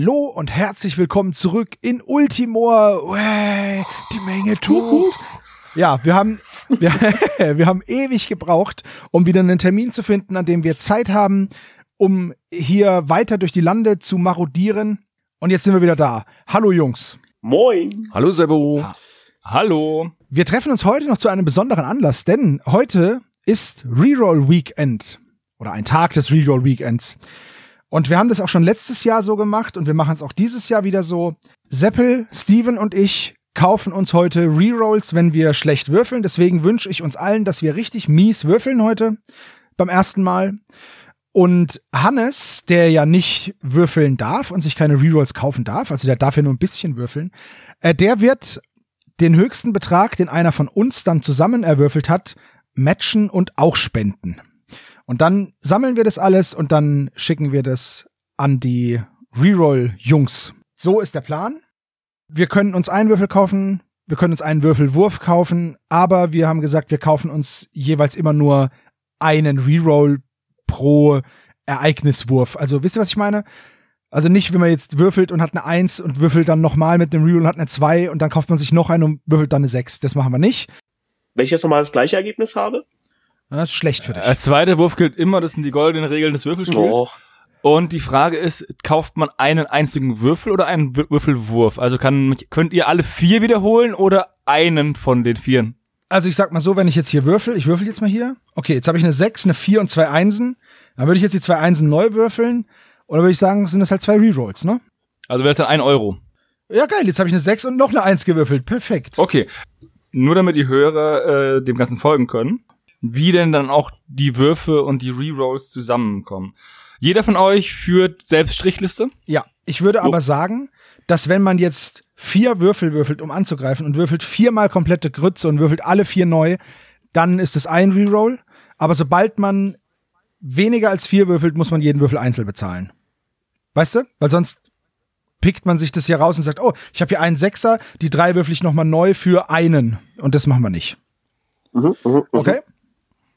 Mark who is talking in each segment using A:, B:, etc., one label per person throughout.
A: Hallo und herzlich willkommen zurück in Ultimor. Uäh, die Menge tut. Ja, wir haben, wir, wir haben ewig gebraucht, um wieder einen Termin zu finden, an dem wir Zeit haben, um hier weiter durch die Lande zu marodieren. Und jetzt sind wir wieder da. Hallo Jungs.
B: Moin.
C: Hallo Sebo.
D: Ha Hallo.
A: Wir treffen uns heute noch zu einem besonderen Anlass, denn heute ist Reroll Weekend oder ein Tag des Reroll Weekends. Und wir haben das auch schon letztes Jahr so gemacht und wir machen es auch dieses Jahr wieder so. Seppel, Steven und ich kaufen uns heute Rerolls, wenn wir schlecht würfeln. Deswegen wünsche ich uns allen, dass wir richtig mies würfeln heute beim ersten Mal. Und Hannes, der ja nicht würfeln darf und sich keine Rerolls kaufen darf, also der darf ja nur ein bisschen würfeln, äh, der wird den höchsten Betrag, den einer von uns dann zusammen erwürfelt hat, matchen und auch spenden. Und dann sammeln wir das alles und dann schicken wir das an die Reroll-Jungs. So ist der Plan. Wir können uns einen Würfel kaufen, wir können uns einen Würfelwurf kaufen, aber wir haben gesagt, wir kaufen uns jeweils immer nur einen Reroll pro Ereigniswurf. Also wisst ihr, was ich meine? Also nicht, wenn man jetzt würfelt und hat eine 1 und würfelt dann nochmal mit dem Reroll und hat eine 2 und dann kauft man sich noch einen und würfelt dann eine 6. Das machen wir nicht.
B: Wenn ich jetzt nochmal das gleiche Ergebnis habe?
A: Das ist schlecht für dich.
D: Als zweiter Wurf gilt immer, das sind die goldenen Regeln des Würfelspiels.
B: Oh.
D: Und die Frage ist, kauft man einen einzigen Würfel oder einen Wür- Würfelwurf? Also kann, könnt ihr alle vier wiederholen oder einen von den vieren?
A: Also ich sag mal so, wenn ich jetzt hier würfel, ich würfel jetzt mal hier. Okay, jetzt habe ich eine 6, eine 4 und zwei Einsen. Dann würde ich jetzt die zwei Einsen neu würfeln. Oder würde ich sagen, sind das halt zwei Rerolls, ne?
D: Also wäre es dann ein Euro.
A: Ja, geil, jetzt habe ich eine 6 und noch eine 1 gewürfelt. Perfekt.
D: Okay. Nur damit die Hörer äh, dem Ganzen folgen können, wie denn dann auch die Würfe und die Rerolls zusammenkommen. Jeder von euch führt selbst Strichliste.
A: Ja, ich würde aber sagen, dass wenn man jetzt vier Würfel würfelt, um anzugreifen und würfelt viermal komplette Grütze und würfelt alle vier neu, dann ist es ein Reroll. Aber sobald man weniger als vier würfelt, muss man jeden Würfel einzeln bezahlen. Weißt du? Weil sonst pickt man sich das hier raus und sagt, oh, ich habe hier einen Sechser, die drei würfel ich nochmal neu für einen. Und das machen wir nicht.
B: Mhm, mhm, mhm.
A: Okay?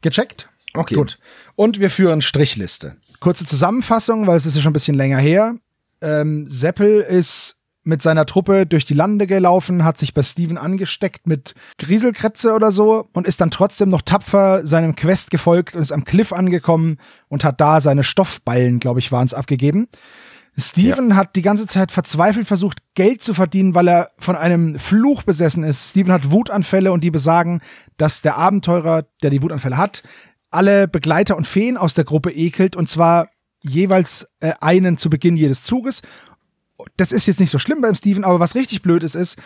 A: Gecheckt?
D: Okay.
A: Gut. Und wir führen Strichliste. Kurze Zusammenfassung, weil es ist ja schon ein bisschen länger her. Ähm, Seppel ist mit seiner Truppe durch die Lande gelaufen, hat sich bei Steven angesteckt mit Grieselkrätze oder so und ist dann trotzdem noch tapfer seinem Quest gefolgt und ist am Cliff angekommen und hat da seine Stoffballen, glaube ich, waren es, abgegeben. Steven hat die ganze Zeit verzweifelt versucht, Geld zu verdienen, weil er von einem Fluch besessen ist. Steven hat Wutanfälle und die besagen, dass der Abenteurer, der die Wutanfälle hat, alle Begleiter und Feen aus der Gruppe ekelt und zwar jeweils äh, einen zu Beginn jedes Zuges. Das ist jetzt nicht so schlimm beim Steven, aber was richtig blöd ist, ist,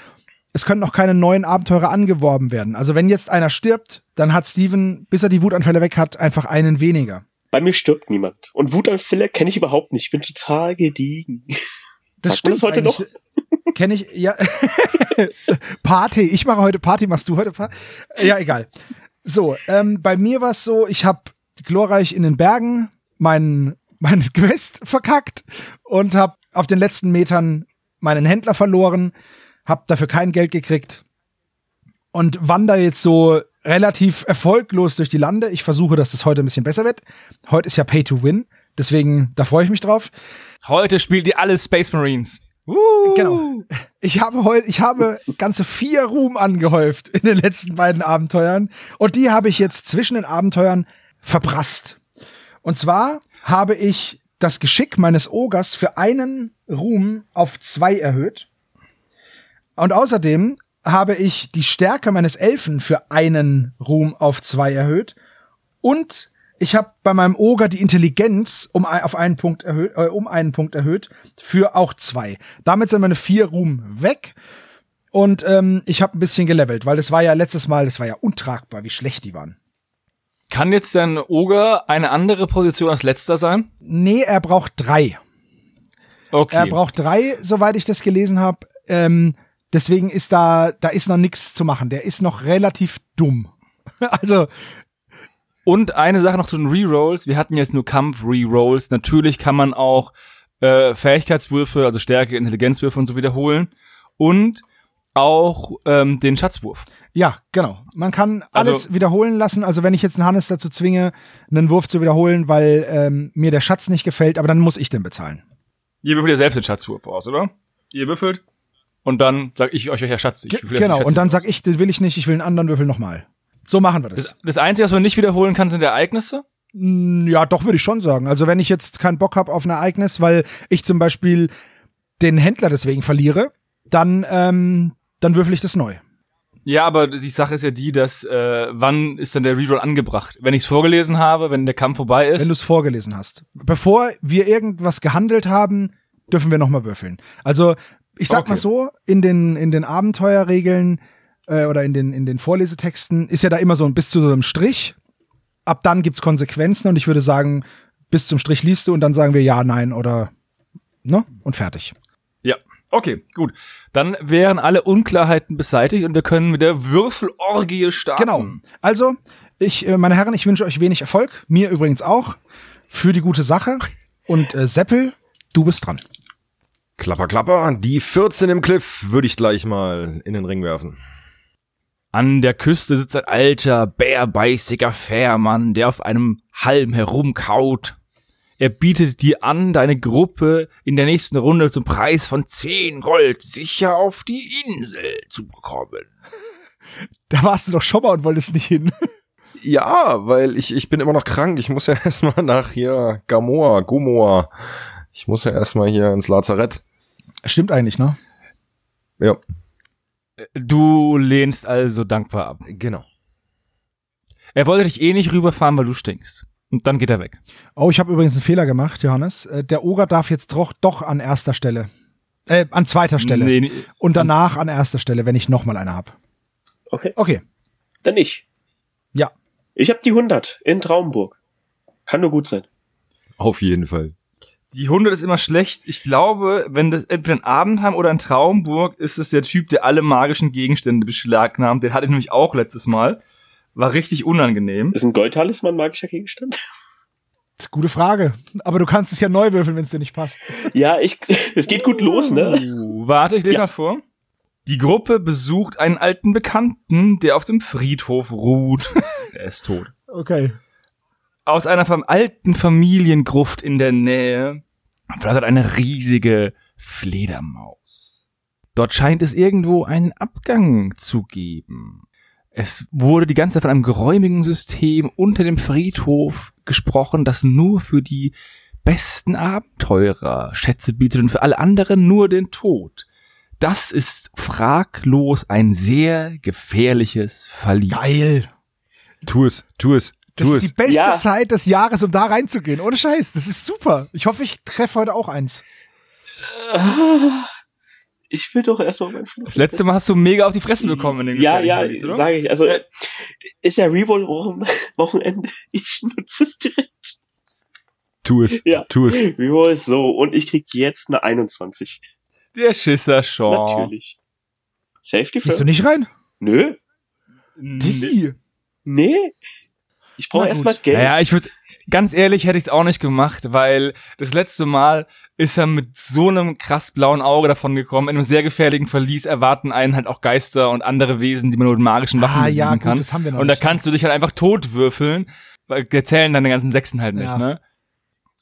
A: es können noch keine neuen Abenteurer angeworben werden. Also wenn jetzt einer stirbt, dann hat Steven, bis er die Wutanfälle weg hat, einfach einen weniger.
B: Bei mir stirbt niemand. Und Wutanfälle kenne ich überhaupt nicht. Ich bin total gediegen.
A: Das
B: Sagt man das heute noch?
A: Kenne ich, ja. Party. Ich mache heute Party, machst du heute Party? Ja, egal. So, ähm, bei mir war es so, ich habe glorreich in den Bergen meinen mein Quest verkackt und habe auf den letzten Metern meinen Händler verloren, habe dafür kein Geld gekriegt und wandere jetzt so relativ erfolglos durch die Lande. Ich versuche, dass das heute ein bisschen besser wird. Heute ist ja Pay to Win, deswegen da freue ich mich drauf.
D: Heute spielt ihr alle Space Marines. Uh.
A: Genau. Ich habe heute, ich habe ganze vier Ruhm angehäuft in den letzten beiden Abenteuern und die habe ich jetzt zwischen den Abenteuern verprasst. Und zwar habe ich das Geschick meines Ogers für einen Ruhm auf zwei erhöht. Und außerdem habe ich die Stärke meines Elfen für einen Ruhm auf zwei erhöht. Und ich habe bei meinem Oger die Intelligenz um, auf einen Punkt erhöht, äh, um einen Punkt erhöht für auch zwei. Damit sind meine vier Ruhm weg. Und ähm, ich habe ein bisschen gelevelt, weil das war ja letztes Mal, das war ja untragbar, wie schlecht die waren.
D: Kann jetzt dein Oger eine andere Position als letzter sein?
A: Nee, er braucht drei.
D: Okay.
A: Er braucht drei, soweit ich das gelesen habe. Ähm, deswegen ist da, da ist noch nichts zu machen. Der ist noch relativ dumm. also,
D: Und eine Sache noch zu den Rerolls. Wir hatten jetzt nur Kampf-Rerolls. Natürlich kann man auch äh, Fähigkeitswürfe, also Stärke, Intelligenzwürfe und so wiederholen. Und auch ähm, den Schatzwurf.
A: ja, genau. Man kann alles
D: Also-
A: wiederholen lassen. Also, wenn ich jetzt einen Hannes dazu zwinge, einen Wurf zu wiederholen, weil ähm, mir der Schatz nicht gefällt, aber dann muss ich den bezahlen.
D: Ihr würfelt ja selbst den Schatzwurf aus, oder? Ihr würfelt und dann sag ich euch, welcher Schatz ich
A: Ge-
D: würfel
A: Genau, und dann sag ich, den will ich nicht, ich will einen anderen Würfel nochmal. So machen wir das.
D: Das, das Einzige, was man nicht wiederholen kann, sind Ereignisse.
A: Ja, doch, würde ich schon sagen. Also wenn ich jetzt keinen Bock habe auf ein Ereignis, weil ich zum Beispiel den Händler deswegen verliere, dann, ähm, dann würfel ich das neu.
D: Ja, aber die Sache ist ja die, dass äh, wann ist denn der Reroll angebracht? Wenn ich es vorgelesen habe, wenn der Kampf vorbei ist.
A: Wenn du es vorgelesen hast. Bevor wir irgendwas gehandelt haben, dürfen wir nochmal würfeln. Also, ich sag
D: Okay.
A: mal so, in den, in den Abenteuerregeln äh, oder in den, in den Vorlesetexten ist ja da immer so ein bis zu so einem Strich. Ab dann gibt's Konsequenzen und ich würde sagen, bis zum Strich liest du und dann sagen wir ja, nein oder ne? Und fertig.
D: Ja, okay, gut. Dann wären alle Unklarheiten beseitigt und wir können mit der Würfelorgie starten.
A: Genau. Also, ich, äh, meine Herren, ich wünsche euch wenig Erfolg. Mir übrigens auch. Für die gute Sache. Und äh, Seppel, du bist dran.
C: Klapper, klapper. Die 14 im Cliff würde ich gleich mal in den Ring werfen.
D: An der Küste sitzt ein alter, bärbeißiger Fährmann, der auf einem Halm herumkaut. Er bietet dir an, deine Gruppe in der nächsten Runde zum Preis von 10 Gold sicher auf die Insel zu bekommen.
A: Da warst du doch schon mal und wolltest nicht hin.
C: Ja, weil ich, ich bin immer noch krank. Ich muss ja erstmal nach hier Gamoa, Gumoa. Ich muss ja erstmal hier ins Lazarett.
A: Stimmt eigentlich, ne?
C: Ja,
D: Du lehnst also dankbar ab.
C: genau.
D: Er wollte dich eh nicht rüberfahren, weil du stinkst. Und dann geht er weg.
A: Oh, ich habe übrigens einen Fehler gemacht, Johannes. Äh, Der Oger darf jetzt doch, doch an erster Stelle. Äh, an zweiter Stelle.
D: Nee, nee,
A: Und danach an erster Stelle, wenn ich nochmal eine hab.
B: Okay,
A: Okay.
B: dann ich.
A: Ja.
B: Ich habe die 100 in Traumburg. Kann nur gut sein.
C: Auf jeden Fall.
D: Die 100 ist immer schlecht. Ich glaube, wenn das entweder ein Abendheim oder ein Traumburg ist es der Typ, der alle magischen Gegenstände beschlagnahmt. Den hatte ich nämlich auch letztes Mal. War richtig unangenehm.
B: Ist ein Goldtalisman ein magischer Gegenstand?
A: Gute Frage. Aber du kannst es ja neu würfeln, wenn es dir nicht passt.
B: Ja, ich. Es geht gut los, ne?
D: Uh, warte, ich lese mal vor. Die Gruppe besucht einen alten Bekannten, der auf dem Friedhof ruht. er ist tot.
A: Okay.
D: Aus einer vom alten Familiengruft in der Nähe flattert eine riesige Fledermaus. Dort scheint es irgendwo einen Abgang zu geben. Es wurde die ganze Zeit von einem geräumigen System unter dem Friedhof gesprochen, das nur für die besten Abenteurer Schätze bietet und für alle anderen nur den Tod. Das ist fraglos ein sehr gefährliches Verlies.
A: Geil.
C: Tu es, tu es,
A: Das ist die
C: es.
A: beste
B: Ja.
A: Zeit des Jahres, um da reinzugehen. Ohne Scheiß. Das ist super. Ich hoffe, ich treffe heute auch eins.
B: Ah, Ich will doch erstmal meinen Fluch.
D: Das letzte Mal hast du mega auf die Fresse bekommen in dem
B: Ja, ja, sage ich. Also
D: Äh.
B: ist ja Reroll-Wochenende. Ich nutze es direkt.
C: Tu es,
B: Ja.
C: tu es.
B: Reroll ist so. Und ich krieg jetzt eine 21.
D: Der Schisser Sean.
B: Natürlich. Safety
A: Gehst du nicht rein?
B: Nö.
A: Die.
B: Nee. Ich brauche erstmal. Geld.
D: Naja, ich würde, ganz ehrlich, hätte ich es auch nicht gemacht, weil das letzte Mal ist er mit so einem krass blauen Auge davon gekommen. In einem sehr gefährlichen Verlies erwarten einen halt auch Geister und andere Wesen, die man nur mit magischen Waffen
A: Ah,
D: besiegen
A: ja, gut,
D: kann.
A: das haben wir noch
D: und da
A: nicht.
D: kannst du dich halt einfach tot würfeln, weil der zählen deine ganzen Sechsen halt nicht,
A: Ja.
D: ne?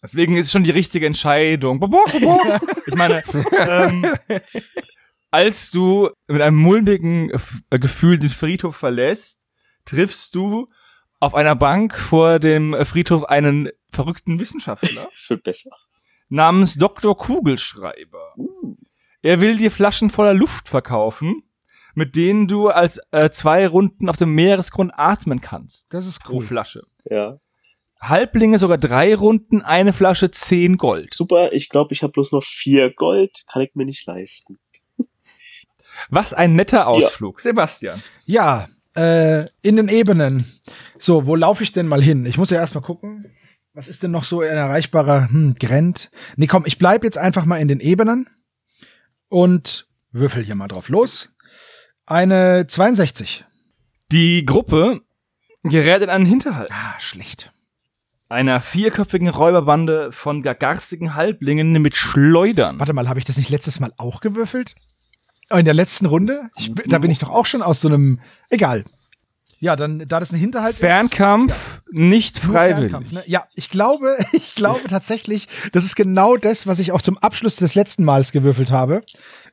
D: Deswegen ist es schon die richtige Entscheidung. Ich meine, ähm, als du mit einem mulmigen äh, Gefühl den Friedhof verlässt, triffst du auf einer Bank vor dem Friedhof einen verrückten Wissenschaftler
B: wird besser.
D: namens Dr. Kugelschreiber. Er will dir Flaschen voller Luft verkaufen, mit denen du als äh, zwei Runden auf dem Meeresgrund atmen kannst.
A: Das ist
D: Pro
A: cool.
D: Flasche.
B: Ja.
D: Halblinge sogar drei Runden, eine Flasche zehn Gold.
B: Super. Ich glaube, ich habe bloß noch vier Gold. Kann ich mir nicht leisten.
D: Was ein netter Ausflug. Sebastian.
A: Ja, äh, in den Ebenen. So, wo laufe ich denn mal hin? Ich muss ja erstmal gucken. Was ist denn noch so ein erreichbarer hm, Grend? Nee, komm, ich bleib jetzt einfach mal in den Ebenen und würfel hier mal drauf los. Eine 62.
D: Die Gruppe gerät in einen Hinterhalt.
A: Ah, schlecht.
D: Einer vierköpfigen Räuberbande von gar- garstigen Halblingen mit Schleudern.
A: Warte mal, habe ich das nicht letztes Mal auch gewürfelt? Oh, In der letzten Runde? Ich, da bin ich doch auch schon aus so einem. Egal. Ja, dann, da das ein Hinterhalt ist.
D: Fernkampf nicht freiwillig.
A: Fernkampf, ne? Ja, ich glaube, ich glaube tatsächlich, das ist genau das, was ich auch zum Abschluss des letzten Mals gewürfelt habe.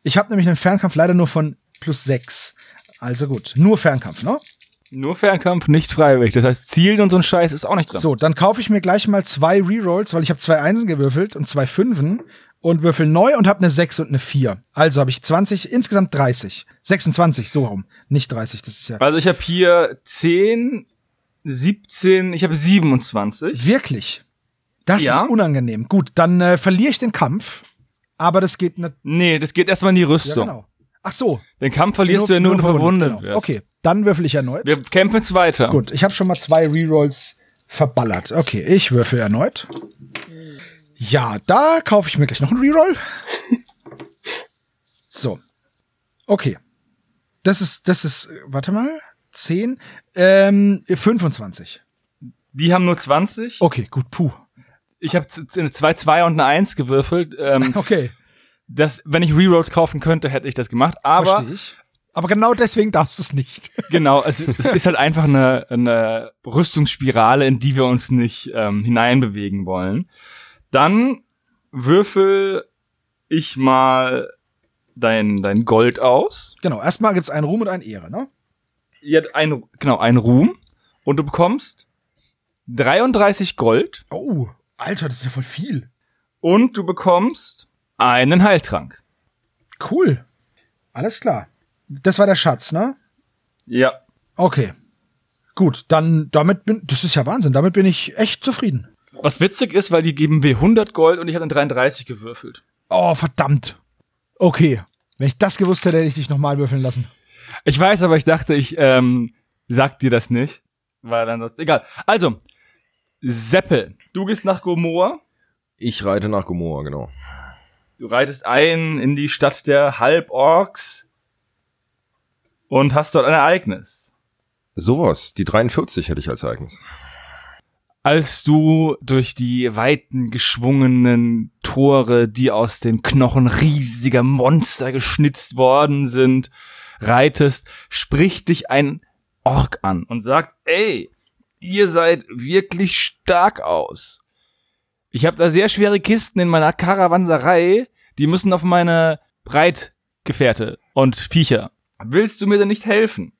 A: Ich habe nämlich einen Fernkampf leider nur von plus sechs. Also gut, nur Fernkampf, ne?
D: Nur Fernkampf nicht freiwillig. Das heißt, Zielen und so ein Scheiß ist auch nicht drin.
A: So, dann kaufe ich mir gleich mal zwei Rerolls, weil ich habe zwei Einsen gewürfelt und zwei Fünfen und würfel neu und habe eine 6 und eine 4. Also habe ich 20, insgesamt 30. 26, so rum. Nicht 30, das ist ja
D: Also ich habe hier 10, 17, ich habe 27.
A: wirklich. Das
D: Ja.
A: ist unangenehm. Gut, dann äh, verliere ich den Kampf, aber das geht nicht.
D: Nee, das geht erstmal in die
A: Ja,
D: Rüstung.
A: genau. Ach so.
D: Den Kampf verlierst du ja nur, wenn du verwundet
A: genau. Okay, dann würfel ich erneut.
D: Wir kämpfen jetzt weiter.
A: Gut, ich habe schon mal zwei Rerolls verballert. Okay, ich würfel erneut. Ja, da kaufe ich mir gleich noch einen Reroll. So. Okay. Das ist, das ist, warte mal, 10, ähm, 25.
D: Die haben nur 20.
A: Okay, gut, puh.
D: Ich habe eine 2, 2 und eine 1 gewürfelt. Ähm,
A: Okay,
D: das, wenn ich Rerolls kaufen könnte, hätte ich das gemacht. Aber
A: verstehe ich. Aber genau deswegen darfst du es nicht.
D: genau, es, es ist halt einfach eine, eine Rüstungsspirale, in die wir uns nicht ähm, hineinbewegen wollen. Dann würfel ich mal dein, dein Gold aus.
A: Genau, erstmal gibt's einen Ruhm und einen Ehre, ne?
D: Ja, ein, genau, ein Ruhm. Und du bekommst 33 Gold
A: Oh, Alter, das ist ja voll viel.
D: und du bekommst einen Heiltrank.
A: Cool. Alles klar. Das war der Schatz, ne?
D: Ja.
A: Okay. Gut, dann damit bin, das ist ja Wahnsinn, damit bin ich echt zufrieden.
D: Was witzig ist, weil die geben mir 100 Gold und ich habe dann 33 gewürfelt.
A: Oh, verdammt. Okay. Wenn ich das gewusst hätte, hätte ich dich nochmal würfeln lassen.
D: Ich weiß, aber ich dachte, ich ähm, sag dir das nicht, weil dann das egal. Also, Seppel, du gehst nach Gomorra,
C: Ich reite nach Gomorra, genau.
D: du reitest ein in die Stadt der Halborks und hast dort ein Ereignis.
C: Sowas, die 43 hätte ich als Ereignis.
D: Als du durch die weiten geschwungenen Tore, die aus den Knochen riesiger Monster geschnitzt worden sind, reitest, spricht dich ein Ork an und sagt, ey, ihr seid wirklich stark aus. Ich habe da sehr schwere Kisten in meiner Karawanserei, die müssen auf meine Breitgefährte und Viecher. Willst du mir denn nicht helfen?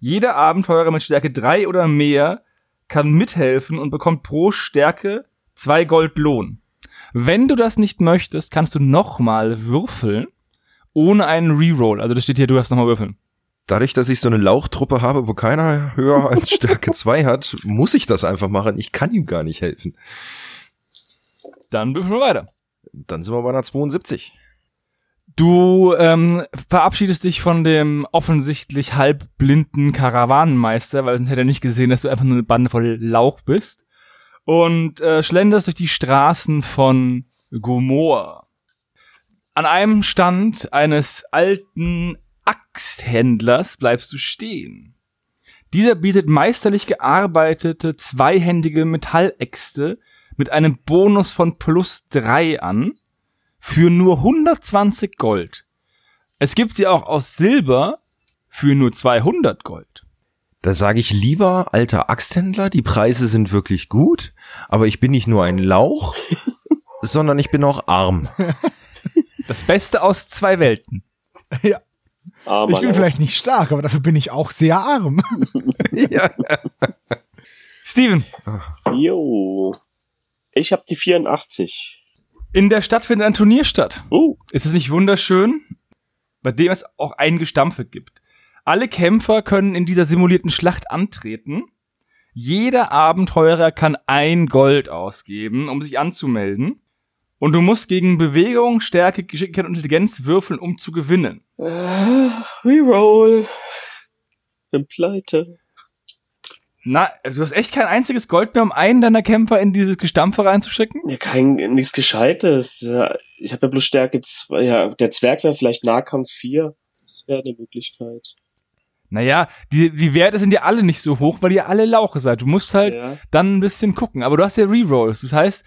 D: Jeder Abenteurer mit Stärke 3 oder mehr kann mithelfen und bekommt pro Stärke zwei Gold Lohn. Wenn du das nicht möchtest, kannst du nochmal würfeln, ohne einen Reroll. Also das steht hier, du darfst nochmal würfeln.
C: Dadurch, dass ich so eine Lauchtruppe habe, wo keiner höher als Stärke 2 hat, muss ich das einfach machen. Ich kann ihm gar nicht helfen.
D: Dann würfeln wir weiter.
C: Dann sind wir bei einer 72.
D: Du ähm, verabschiedest dich von dem offensichtlich halbblinden Karawanenmeister, weil sonst hätte er nicht gesehen, dass du einfach nur eine Bande voll Lauch bist. Und äh, schlenderst durch die Straßen von Gomorra. An einem Stand eines alten Axthändlers bleibst du stehen. Dieser bietet meisterlich gearbeitete zweihändige Metalläxte mit einem Bonus von plus drei an für nur 120 Gold. Es gibt sie auch aus Silber für nur 200 Gold.
C: Da sage ich lieber, alter Axthändler, die Preise sind wirklich gut, aber ich bin nicht nur ein Lauch, sondern ich bin auch arm.
D: Das Beste aus zwei Welten.
A: Ja,
B: Armer
A: ich bin vielleicht nicht stark, aber dafür bin ich auch sehr arm.
C: ja.
D: Steven,
B: Jo. Ich habe die 84.
D: in der Stadt findet ein Turnier statt.
B: Uh,
D: Ist es nicht wunderschön? Bei dem es auch ein Gestampfe gibt. Alle Kämpfer können in dieser simulierten Schlacht antreten. Jeder Abenteurer kann ein Gold ausgeben, um sich anzumelden. Und du musst gegen Bewegung, Stärke, Geschicklichkeit und Intelligenz würfeln, um zu gewinnen.
B: äh, Reroll. Bin pleite.
D: Na, du hast echt kein einziges Gold mehr, um einen deiner Kämpfer in dieses Gestampfe reinzuschicken?
B: Ja, kein, nichts Gescheites. Ich habe ja bloß Stärke 2. Ja, der Zwerg wäre vielleicht Nahkampf 4. Das wäre eine Möglichkeit.
D: Naja, die, die Werte sind ja alle nicht so hoch, weil ihr alle Lauche seid. Du musst halt
B: Ja,
D: dann ein bisschen gucken. Aber du hast ja Rerolls. Das heißt,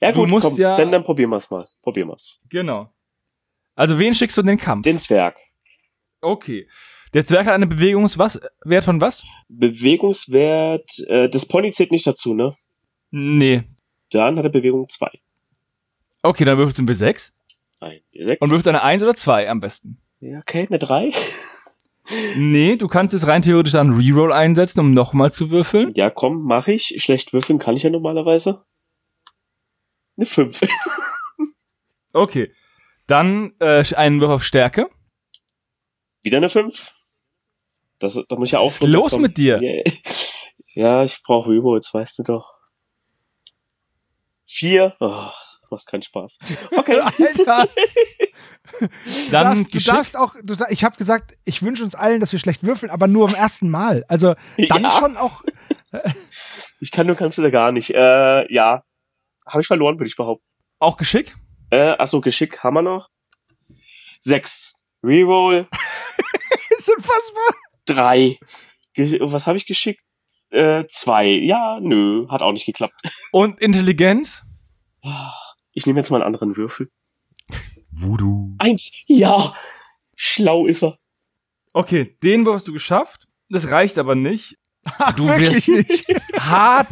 B: ja
D: Du
B: gut,
D: musst
B: komm,
D: ja-
B: dann, dann probieren wir's mal. Probieren wir's.
D: genau. Also wen schickst du in den Kampf?
B: Den Zwerg.
D: Okay. Der Zwerg hat eine Bewegungswert von was?
B: Bewegungswert, äh, das Pony zählt nicht dazu, ne?
D: Nee.
B: Dann hat er Bewegung 2.
D: Okay, dann würfelst du ein W6
B: Ein, sechs.
D: und würfelst eine 1 oder 2 am besten.
B: Ja, okay, eine 3.
D: Nee, du kannst es rein theoretisch dann Reroll einsetzen, um nochmal zu würfeln.
B: Ja, komm, mach ich. Schlecht würfeln kann ich ja normalerweise. Eine 5.
D: Okay. Dann äh, einen Wurf auf Stärke.
B: Wieder eine 5. Das, da muss ich ja auch
D: Was ist los mit dir?
B: Yeah. Ja, ich brauche Rerolls, weißt du doch. Vier. Oh, macht keinen Spaß. Okay.
A: Alter, du
D: Dann
A: darfst, du darfst auch, du, ich habe gesagt, ich wünsche uns allen, dass wir schlecht würfeln, aber nur am ersten Mal. Also dann
B: Ja.
A: schon auch.
B: Ich kann nur kannst du da gar nicht. Äh, ja. Habe ich verloren, würde ich behaupten.
D: Auch Geschick?
B: Äh, achso, Geschick haben wir noch. Sechs. Reroll.
A: ist unfassbar.
B: Drei. Was habe ich geschickt? Äh, zwei. Ja, nö, hat auch nicht geklappt.
D: Und Intelligenz?
B: Ich nehme jetzt mal einen anderen Würfel.
C: Voodoo.
B: Eins. Ja. Schlau ist er.
D: Okay, den Wurf hast du geschafft. Das reicht aber nicht. Du
A: Wirklich
D: wirst
A: nicht.
D: hart,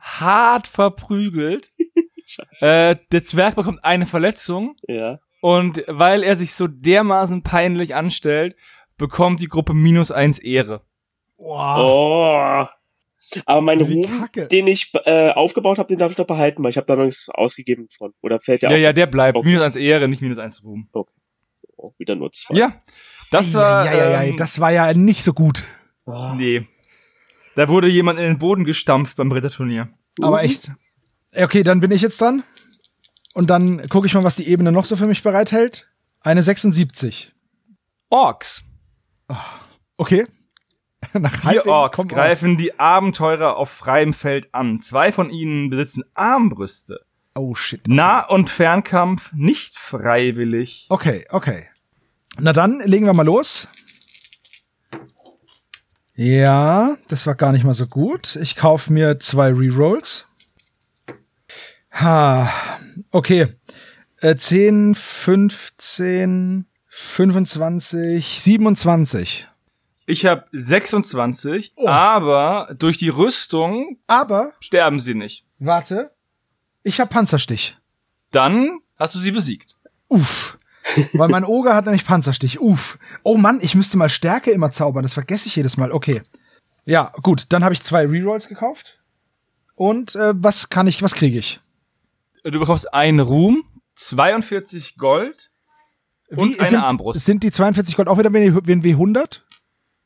D: hart verprügelt.
B: Scheiße.
D: Äh, der Zwerg bekommt eine Verletzung
B: Ja.
D: und weil er sich so dermaßen peinlich anstellt, bekommt die Gruppe minus eins Ehre.
A: Wow.
B: Oh. Aber mein Ruhm, den ich äh, aufgebaut habe, den darf ich doch behalten, weil ich habe da noch nichts ausgegeben von. Oder fällt der
D: Ja,
B: auch
D: ja, der bleibt.
B: Okay.
D: Minus eins Ehre, nicht minus eins Ruhm.
B: Oh, wieder nur zwei?
D: Ja, das war.
A: ja, ja, ja, das war ja nicht so gut.
B: Ah.
D: Nee. Da wurde jemand in den Boden gestampft beim Ritterturnier.
A: Aber echt. Okay, dann bin ich jetzt dran. Und dann gucke ich mal, was die Ebene noch so für mich bereithält. Eine 76.
D: Orks.
A: Okay. Nach
D: Vier Orks greifen die Abenteurer auf freiem Feld an. Zwei von ihnen besitzen Armbrüste.
A: Oh shit.
D: Nah- und Fernkampf nicht freiwillig.
A: Okay, okay. Na dann legen wir mal los. Ja, das war gar nicht mal so gut. Ich kaufe mir zwei Rerolls. Ha, okay. Äh, 10, 15, 25, 27.
D: Ich habe 26,
A: Oh.
D: aber durch die Rüstung
A: Aber,
D: sterben sie nicht.
A: warte, ich habe Panzerstich.
D: Dann hast du sie besiegt.
A: Uff. Weil mein Oger hat nämlich Panzerstich. Uff. Oh Mann, ich müsste mal Stärke immer zaubern. Das vergesse ich jedes Mal. Okay. Ja, gut. Dann habe ich zwei Rerolls gekauft. Und äh, was kann ich, was kriege ich?
D: Du bekommst einen Ruhm, 42 Gold, Und eine
A: sind,
D: Armbrust.
A: Sind die 42 Gold auch wieder wie ein W100?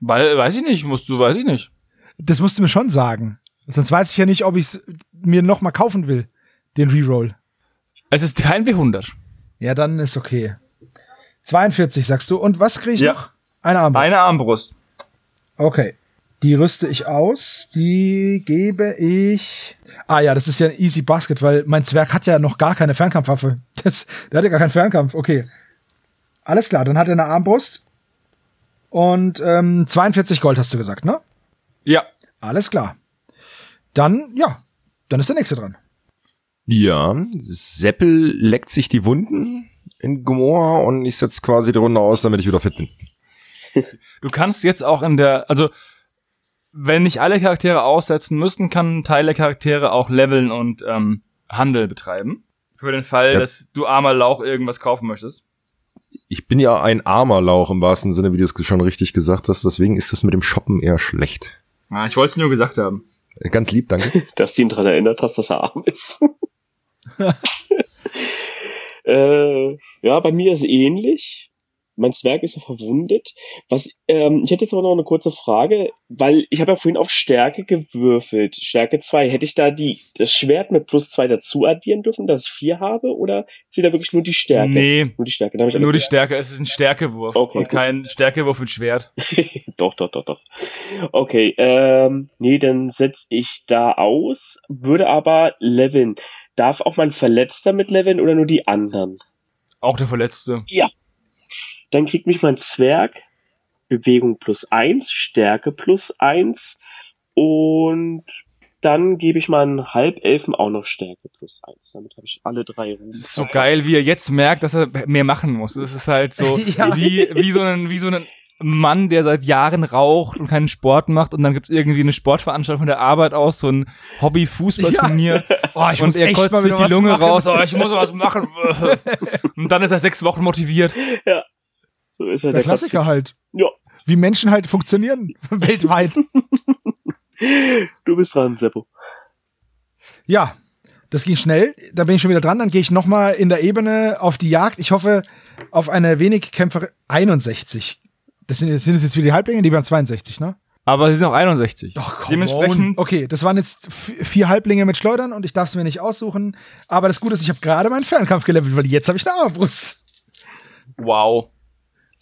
D: weil, weiß ich nicht, musst du, weiß ich nicht.
A: Das musst du mir schon sagen. Sonst weiß ich ja nicht, ob ich es mir noch mal kaufen will, den Reroll.
D: Es ist kein W100.
A: Ja, dann ist okay. 42 sagst du. Und was kriege ich
D: Ja.
A: noch? Eine Armbrust.
D: Eine Armbrust.
A: Okay. Die rüste ich aus. Die gebe ich. Ah ja, das ist ja ein easy Basket, weil mein Zwerg hat ja noch gar keine Fernkampfwaffe. Das, der hat ja gar keinen Fernkampf. Okay. Alles klar, dann hat er eine Armbrust. Und ähm, 42 Gold hast du gesagt, ne?
D: Ja.
A: Alles klar. Dann, ja, dann ist der nächste dran.
C: Ja, Seppel leckt sich die Wunden in Gomorra und ich setze quasi die Runde aus, damit ich wieder fit bin.
D: Du kannst jetzt auch in der, also wenn nicht alle Charaktere aussetzen müssen, kann ein Teil der Charaktere auch leveln und ähm, Handel betreiben. Für den Fall,
C: Ja.
D: dass du armer Lauch irgendwas kaufen möchtest.
C: Ich bin ja ein armer Lauch im wahrsten Sinne, wie du es schon richtig gesagt hast. Deswegen ist das mit dem Shoppen eher schlecht.
D: Ah, ich wollte es nur gesagt haben.
C: Ganz lieb, danke.
B: dass du ihn daran erinnert hast, dass er arm ist. äh, ja, bei mir ist ähnlich. Mein Zwerg ist ja verwundet. Was, ähm, ich hätte jetzt aber noch eine kurze Frage, weil ich habe ja vorhin auf Stärke gewürfelt. Stärke 2. Hätte ich da die, das Schwert mit plus 2 dazu addieren dürfen, dass ich 4 habe? Oder ist da wirklich nur die Stärke?
D: Nee,
B: Nur die Stärke.
D: Nur die Stärke. Es ist ein Stärkewurf
B: Okay,
D: und
B: gut.
D: kein Stärkewurf mit Schwert.
B: doch, doch, doch, doch. Okay, ähm, nee, dann setz ich da aus, würde aber leveln. Darf auch mein Verletzter mit leveln oder nur die anderen?
D: Auch der Verletzte.
B: Dann kriegt mich mein Zwerg Bewegung plus eins, Stärke plus eins und dann gebe ich meinen Halbelfen auch noch Stärke plus eins. Damit habe ich alle drei Ruhm.
D: Es ist so geil, wie er jetzt merkt, dass er mehr machen muss. Das ist halt so
A: Ja.
D: wie, wie so ein, wie so ein Mann, der seit Jahren raucht und keinen Sport macht und dann gibt's irgendwie eine Sportveranstaltung von der Arbeit aus, so ein Hobby-Fußballturnier.
A: Oh, ich
D: und
A: muss
D: er kotzt
A: mal
D: sich die Lunge
A: machen.
D: raus, oh, ich muss was machen. und dann ist er sechs Wochen motiviert.
B: So ist er
A: Der Klassiker
B: Kotzfuchs.
A: halt.
B: Ja,
A: Wie Menschen halt funktionieren weltweit.
B: du bist dran, Seppo.
A: Ja, das ging schnell. Da bin ich schon wieder dran. Dann gehe ich noch mal in der Ebene auf die Jagd. Ich hoffe auf eine wenig Kämpfer 61. Das sind, das sind jetzt wieder die Halblinge, die waren 62, ne?
D: Aber sie sind auch 61.
A: Ach, come
D: Dementsprechend,
A: on. Okay, das waren jetzt vier Halblinge mit Schleudern und ich darf es mir nicht aussuchen. Aber das Gute ist, ich habe gerade meinen Fernkampf gelevelt, weil jetzt habe ich eine Armbrust.
D: wow.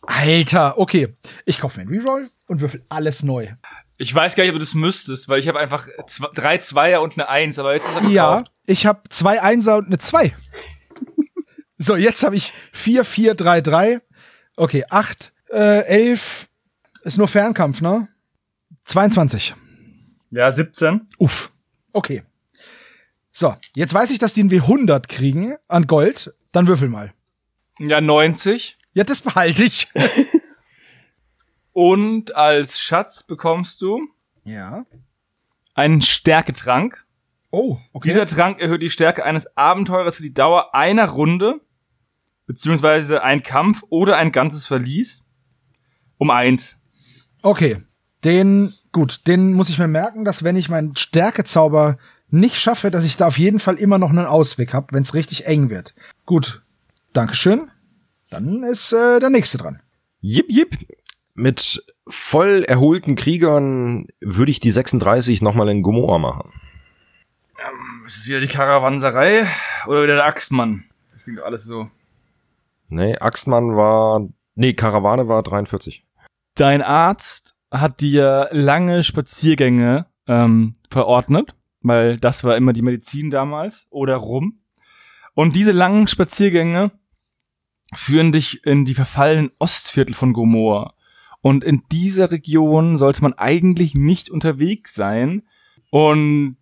A: Alter, okay. Ich kaufe mir einen Reroll und würfel alles neu.
D: Ich weiß gar nicht, ob du das müsstest, weil ich habe einfach zwei, drei Zweier und eine Eins, aber jetzt ist er
A: Ja, ich habe zwei Einser und eine zwei. so, jetzt habe ich vier, vier, drei, drei. Okay, acht, äh, elf. Ist nur Fernkampf, ne? 22.
D: Ja, 17.
A: Uff. Okay. So, jetzt weiß ich, dass die ein W100 kriegen an Gold. Dann würfel mal.
D: Ja, 90.
A: Ja, das behalte ich.
D: Und als Schatz bekommst du
A: ja.
D: einen Stärketrank.
A: Oh, okay.
D: Dieser Trank erhöht die Stärke eines Abenteurers für die Dauer einer Runde, beziehungsweise ein Kampf oder ein ganzes Verlies um eins.
A: Okay. Den, gut, den muss ich mir merken, dass wenn ich meinen Stärkezauber nicht schaffe, dass ich da auf jeden Fall immer noch einen Ausweg habe, wenn es richtig eng wird. Gut. Dankeschön. Dann ist äh, der nächste dran.
C: Jip, jip. Mit voll erholten Kriegern würde ich die 36 nochmal in Gomorra machen.
D: Ist es wieder die Karawanserei oder wieder der Axtmann? Das klingt alles so.
C: Nee, Axtmann war, nee, Karawane war 43.
D: Dein Arzt hat dir lange Spaziergänge ähm, verordnet, weil das war immer die Medizin damals oder rum. Und diese langen Spaziergänge führen dich in die verfallenen Ostviertel von Gomorra. Und in dieser Region sollte man eigentlich nicht unterwegs sein. Und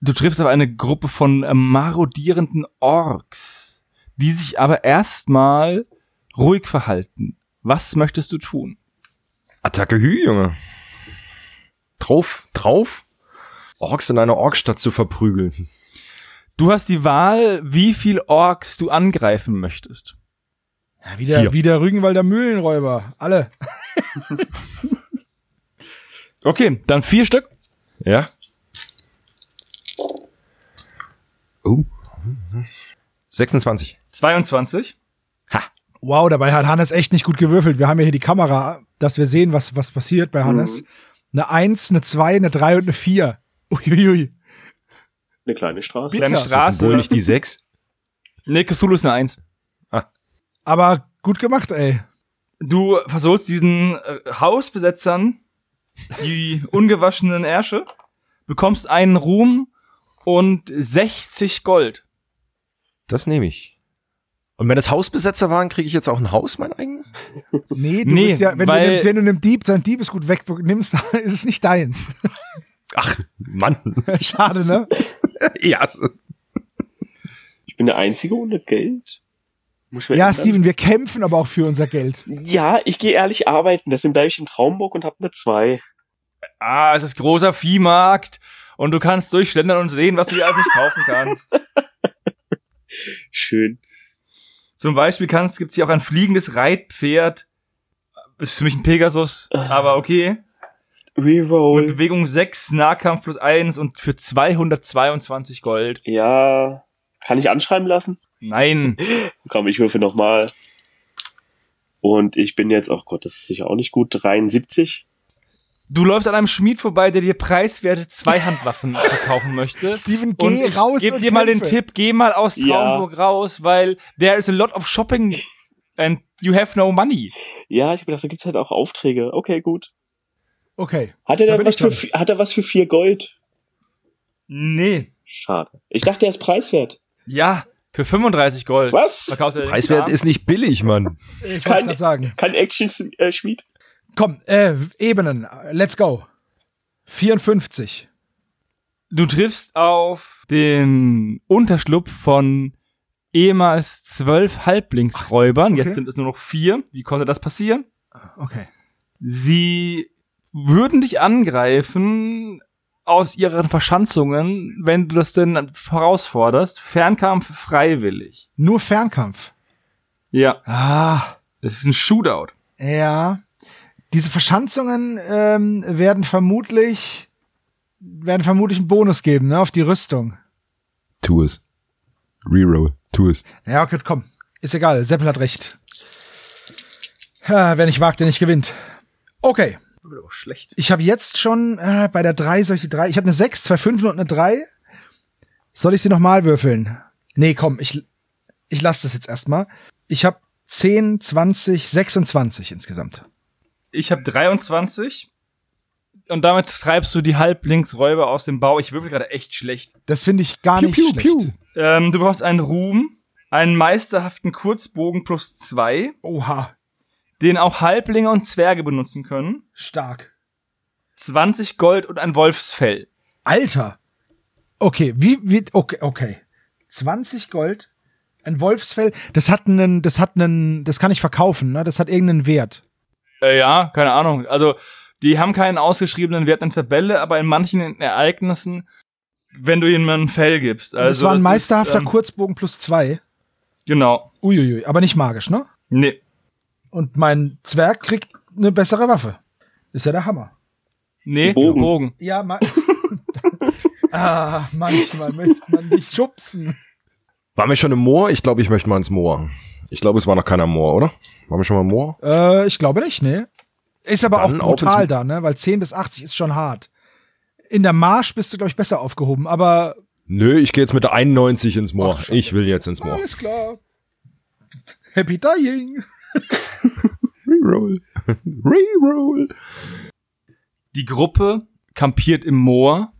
D: du triffst auf eine Gruppe von äh, marodierenden Orks, die sich aber erstmal ruhig verhalten. Was möchtest du tun?
C: Attacke Hü, Junge. Drauf, drauf. Orks in einer Orkstadt zu verprügeln.
D: Du hast die Wahl, wie viel Orks du angreifen möchtest.
A: Ja, wieder,
C: Vier.
A: wieder Rügenwalder Mühlenräuber. Alle.
D: Okay, dann vier Stück.
C: Ja. Oh. 26.
D: 22.
A: Wow, dabei hat Hannes echt nicht gut gewürfelt. Wir haben ja hier die Kamera, dass wir sehen, was, was passiert bei Hannes. Eine Eins, eine Zwei, eine Drei und eine Vier. Uiuiui.
B: Eine kleine Straße.
A: Bitte.
D: Kleine Straße.
C: wohl nicht die 6.
D: Nee, Cthulhu ist eine Eins.
A: Aber gut gemacht, ey.
D: Du versuchst diesen äh, Hausbesetzern die ungewaschenen Ärsche, bekommst einen Ruhm und 60 Gold.
C: Das nehme ich. Und wenn das Hausbesetzer waren, kriege ich jetzt auch ein Haus, mein eigenes?
A: Nee, du
D: Nee,
A: bist ja, wenn,
D: weil-
A: du, wenn du einem Dieb sein Diebesgut wegnimmst, ist es nicht deins.
C: Ach, Mann.
A: Schade, ne?
C: ja.
B: Ich bin der Einzige ohne Geld. Muss
A: Ja,
B: ändern?
A: Steven, wir kämpfen aber auch für unser Geld.
B: Ja, ich gehe ehrlich arbeiten. Deswegen bleibe ich in Traumburg und habe eine 2.
D: Ah, es ist großer Viehmarkt und du kannst durchschlendern und sehen, was du dir alles nicht kaufen kannst.
B: Schön.
D: Zum Beispiel kannst, gibt's hier auch ein fliegendes Reitpferd. Ist für mich ein Pegasus, aber okay. Mit
B: Reroll.
D: Bewegung 6, Nahkampf plus 1 und für 222 Gold.
B: Ja. Kann ich anschreiben lassen?
D: Nein.
B: Komm, ich würfe nochmal. Und ich bin jetzt, oh Gott, das ist sicher auch nicht gut, 73.
D: Du läufst an einem Schmied vorbei, der dir preiswerte Zweihandwaffen verkaufen möchte.
A: Steven,
D: Und
A: geh
D: ich
A: raus
D: geb
A: und
D: dir mal den
A: kämpfe.
D: Tipp, geh mal aus
B: Ja.
D: Traumburg raus, weil there is a lot of shopping and you have no money.
B: Ja, ich hab gedacht, da gibt's halt auch Aufträge. Okay, gut.
A: Okay.
B: Hat er
A: Da
B: was für, hat er was für vier Gold?
D: Nee.
B: Schade. Ich dachte, er ist preiswert.
D: Ja, für 35 Gold.
B: Was?
D: Verkaufst du den
C: Preiswert ist nicht billig, Mann.
A: Ich wollte
B: Kein-
A: gerade sagen.
B: Kein Action-Schmied?
A: Komm, äh, Ebenen. Let's go. 54.
D: Du triffst auf den Unterschlupf von ehemals zwölf Halblingsräubern.
A: okay.
D: Jetzt sind es nur noch vier. Wie konnte das passieren?
A: Okay.
D: Sie würden dich angreifen aus ihren Verschanzungen, wenn du das denn herausforderst. Fernkampf freiwillig.
A: Nur Fernkampf.
D: Ja,
A: Ah,
D: es ist ein Shootout.
A: ja. Diese Verschanzungen ähm, werden vermutlich werden vermutlich einen Bonus geben, ne, auf die Rüstung.
C: Tu es. Reroll. Tu es.
A: Ja, okay, komm. Ist egal. Seppel hat recht. Ha, wer nicht wagt, der nicht gewinnt. Okay.
D: Wird auch schlecht.
A: Ich habe jetzt schon äh, bei der 3, soll ich die 3? Ich habe eine 6, zwei 5 und eine 3. Soll ich sie nochmal würfeln? Nee, komm, ich, ich lasse das jetzt erstmal. Ich habe 10, 20, 26 insgesamt.
D: Ich habe 23 und damit treibst du die Halblingsräuber aus dem Bau. Ich würfel gerade echt schlecht.
A: Das finde ich gar
C: Piu,
A: nicht
C: piu,
A: schlecht.
C: piu.
D: Ähm, du brauchst einen Ruhm, einen meisterhaften Kurzbogen plus zwei,
A: Oha,
D: den auch Halblinge und Zwerge benutzen können.
A: stark.
D: 20 Gold und ein Wolfsfell.
A: Alter. Okay, wie, wie, okay, okay. 20 Gold, ein Wolfsfell, das hat einen, das hat einen, das kann ich verkaufen, ne? Das hat irgendeinen Wert.
D: Äh, ja, keine Ahnung. Also, die haben keinen ausgeschriebenen Wert in der Tabelle, aber in manchen Ereignissen, wenn du ihnen ein Fell gibst.
A: Also, das war ein
D: ist,
A: meisterhafter
D: ähm,
A: Kurzbogen plus zwei.
D: Genau.
A: Uiuiui, aber nicht magisch, ne?
D: Nee.
A: Und mein Zwerg kriegt eine bessere Waffe. Ist ja der Hammer.
D: Nee,
B: Bogen.
D: Bogen.
A: Ja, ma ah, manchmal möchte man dich schubsen.
C: Waren wir schon im Moor? Ich glaube, ich möchte mal ins Moor. Ich glaube, es war noch keiner im Moor, oder? Waren wir schon mal im Moor?
A: Äh, ich glaube nicht, ne? Ist aber
C: Dann
A: auch brutal da, ne? Weil 10 bis 80 ist schon hart. In der Marsch bist du, glaube ich, besser aufgehoben, aber
C: Nö, ich gehe jetzt mit der 91 ins Moor.
A: Ach,
C: ich will jetzt ins Moor.
A: alles klar. Happy Dying.
C: Reroll. Reroll.
D: Die Gruppe kampiert im Moor,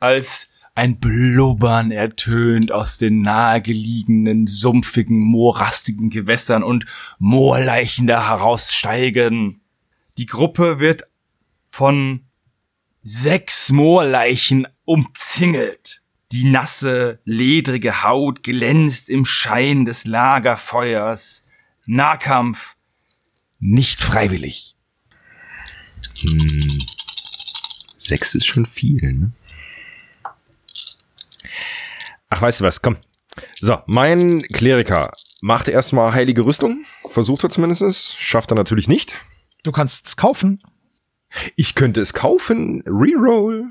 D: als ein Blubbern ertönt aus den nahegelegenen, sumpfigen, moorrastigen Gewässern und Moorleichen da heraussteigen. Die Gruppe wird von sechs Moorleichen umzingelt. Die nasse, ledrige Haut glänzt im Schein des Lagerfeuers. Nahkampf nicht freiwillig.
C: Sechs ist schon viel, ne? Ach, weißt du was? Komm. So, mein Kleriker macht erstmal heilige Rüstung. Versucht er zumindest. Schafft er natürlich nicht.
A: Du kannst es kaufen.
C: Ich könnte es kaufen. Reroll.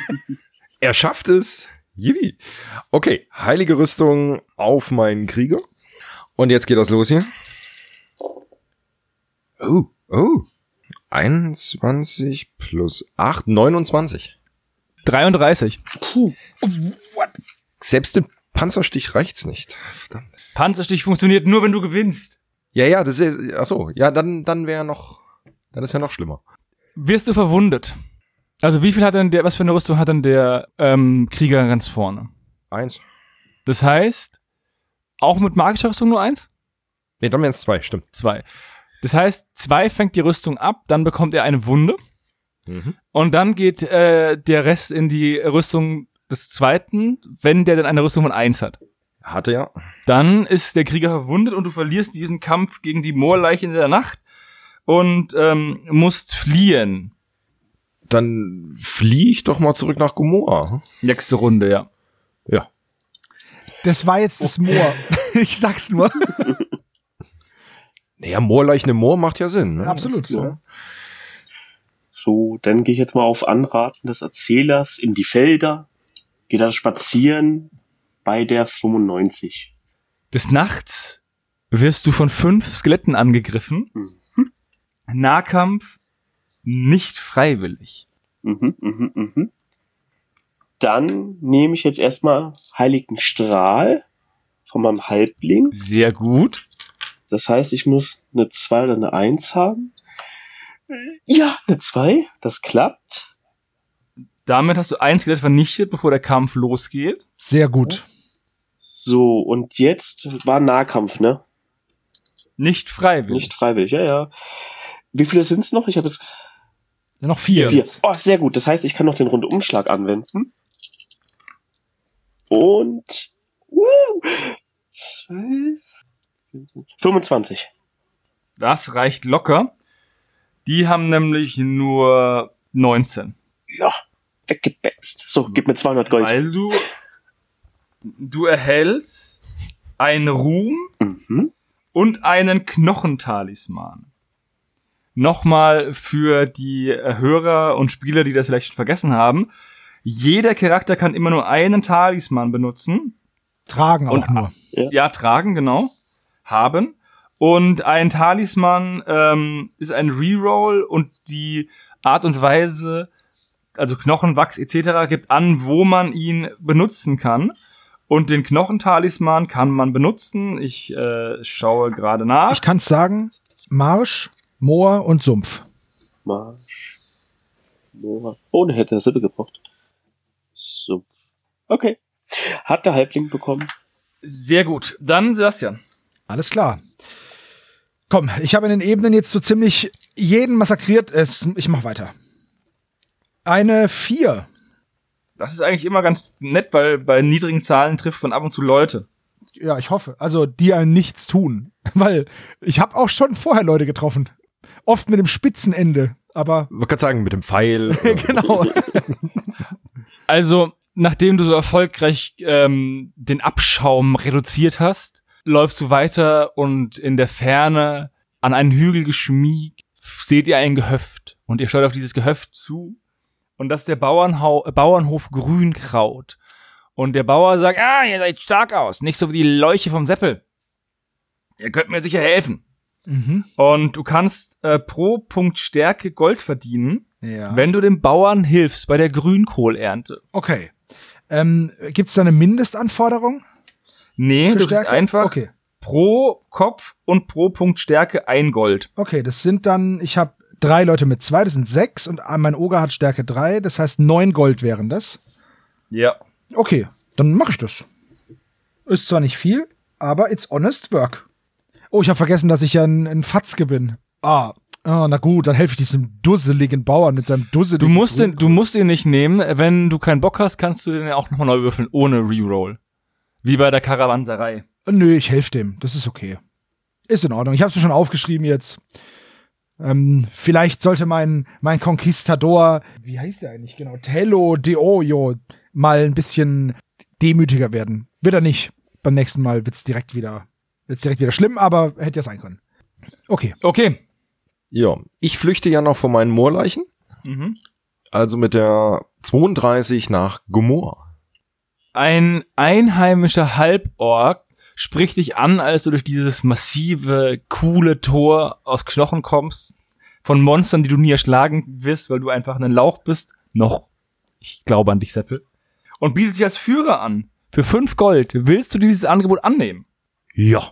C: er schafft es. Yippie. Okay, heilige Rüstung auf meinen Krieger. Und jetzt geht das los hier. Oh, oh. 21 plus 8, 29.
D: 33.
C: Selbst im Panzerstich reicht's nicht. Verdammt.
D: Panzerstich funktioniert nur, wenn du gewinnst.
C: Ja, ja, das ist, ach so, ja, dann, dann wäre noch, dann ist ja noch schlimmer.
D: Wirst du verwundet? Also wie viel hat denn der, was für eine Rüstung hat denn der ähm, Krieger ganz vorne?
C: Eins.
D: Das heißt, auch mit magischer Rüstung nur eins?
C: Nee, dann wären es zwei, stimmt.
D: Zwei. Das heißt, zwei fängt die Rüstung ab, dann bekommt er eine Wunde
C: Mhm.
D: und dann geht äh, der Rest in die Rüstung des zweiten, wenn der dann eine Rüstung von eins hat.
C: Hatte ja.
D: Dann ist der Krieger verwundet und du verlierst diesen Kampf gegen die Moorleiche in der Nacht und ähm, musst fliehen.
C: Dann flieh ich doch mal zurück nach Gomorra.
D: Nächste Runde, ja.
C: Ja.
A: Das war jetzt das Moor. ich sag's nur.
C: Naja, Moorleichen im Moor macht ja Sinn. Ne?
A: Absolut.
B: Ja. So, dann gehe ich jetzt mal auf Anraten des Erzählers in die Felder, gehe dann spazieren bei der 95.
D: Des Nachts wirst du von fünf Skeletten angegriffen.
B: Mhm.
D: Nahkampf nicht freiwillig.
B: Mhm, mhm, mhm. Dann nehme ich jetzt erstmal Heiligen Strahl von meinem Halbling.
D: Sehr gut.
B: Das heißt, ich muss eine 2 oder eine 1 haben. Ja, eine 2. Das klappt.
D: Damit hast du ein Skelett vernichtet, bevor der Kampf losgeht.
A: Sehr gut.
B: So, und jetzt war Nahkampf, ne?
D: Nicht freiwillig.
B: Nicht freiwillig, ja, ja. Wie viele sind's noch? Ich habe jetzt
A: Ja, noch vier.
B: vier. Oh, sehr gut. Das heißt, ich kann noch den Rundumschlag anwenden. Und uh, 12, 25.
D: Das reicht locker. Die haben nämlich nur 19.
B: Ja, weggebetzt. So, gib mir 200 Gold.
D: Weil du, du erhältst einen Ruhm
B: Mhm.
D: und einen Knochentalisman. Nochmal für die Hörer und Spieler, die das vielleicht schon vergessen haben. Jeder Charakter kann immer nur einen Talisman benutzen.
A: Tragen auch
D: Und-
A: nur.
D: Ja, tragen, genau. Haben. Und ein Talisman ähm, ist ein Reroll und die Art und Weise, also Knochenwachs etc., gibt an, wo man ihn benutzen kann. Und den Knochentalisman kann man benutzen. Ich äh, schaue gerade nach.
A: Ich kann sagen, Marsch, Moor und Sumpf.
B: Marsch. Nora. Ohne hätte er Sippe gebraucht. So. Okay. Hat der Halbling bekommen.
D: Sehr gut. Dann Sebastian.
A: Alles klar. Komm, ich habe in den Ebenen jetzt so ziemlich jeden massakriert. Es, ich mach weiter. Eine vier.
D: Das ist eigentlich immer ganz nett, weil bei niedrigen Zahlen trifft man ab und zu Leute.
A: Ja, ich hoffe. Also, die einem nichts tun. Weil ich habe auch schon vorher Leute getroffen. Oft mit dem spitzen Ende. Aber
C: Man kann sagen, mit dem Pfeil.
A: genau.
D: Also, nachdem du so erfolgreich ähm, den Abschaum reduziert hast, läufst du weiter und in der Ferne an einen Hügel geschmiegt seht ihr ein Gehöft und ihr schaut auf dieses Gehöft zu und das ist der Bauernhau Bauernhof Grünkraut. Und der Bauer sagt, ah, ihr seid stark aus, nicht so wie die Leuche vom Seppel. Ihr könnt mir sicher helfen.
A: Mhm.
D: Und du kannst äh, pro Punkt Stärke Gold verdienen,
A: Ja.
D: wenn du dem Bauern hilfst bei der Grünkohlernte.
A: Okay. Ähm, Gibt es da eine Mindestanforderung?
D: Nee, du kriegst einfach
A: Okay.
D: pro Kopf und pro Punkt Stärke ein Gold.
A: Okay, das sind dann, ich habe drei Leute mit zwei, das sind sechs und mein Oger hat Stärke drei, das heißt neun Gold wären das.
D: Ja.
A: Okay, dann mache ich das. Ist zwar nicht viel, aber it's honest work. Oh, ich habe vergessen, dass ich ja ein, ein Fatzke bin. Ah, ah, na gut, dann helfe ich diesem dusseligen Bauern mit seinem dusseligen
D: Du musst den, du musst ihn nicht nehmen. Wenn du keinen Bock hast, kannst du den auch nochmal neu würfeln, ohne Reroll. Wie bei der Karawanserei.
A: Nö, ich helfe dem. Das ist okay. Ist in Ordnung. Ich habe es mir schon aufgeschrieben jetzt. Ähm, vielleicht sollte mein, mein Conquistador, wie heißt der eigentlich genau, Tello de Oyo, mal ein bisschen demütiger werden. Wird er nicht. Beim nächsten Mal wird's direkt wieder, wird's direkt wieder schlimm, aber hätte ja sein können. Okay.
D: Okay.
C: Ja, ich flüchte ja noch vor meinen Moorleichen.
D: Mhm.
C: Also mit der 32 nach Gomorra.
D: Ein einheimischer Halborg spricht dich an, als du durch dieses massive, coole Tor aus Knochen kommst. Von Monstern, die du nie erschlagen wirst, weil du einfach ein Lauch bist. Noch. Ich glaube an dich, Seppel. Und bietet sich als Führer an. Für fünf Gold. Willst du dieses Angebot annehmen?
C: Ja.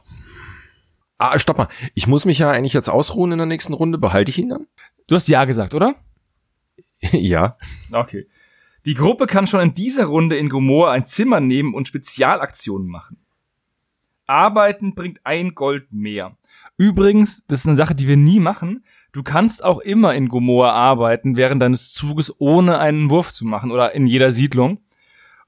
C: Ah, stopp mal. Ich muss mich ja eigentlich jetzt ausruhen in der nächsten Runde. Behalte ich ihn dann?
D: Du hast Ja gesagt, oder?
C: ja.
D: Okay. Die Gruppe kann schon in dieser Runde in Gomorra ein Zimmer nehmen und Spezialaktionen machen. Arbeiten bringt ein Gold mehr. Übrigens, das ist eine Sache, die wir nie machen. Du kannst auch immer in Gomorra arbeiten während deines Zuges, ohne einen Wurf zu machen oder in jeder Siedlung.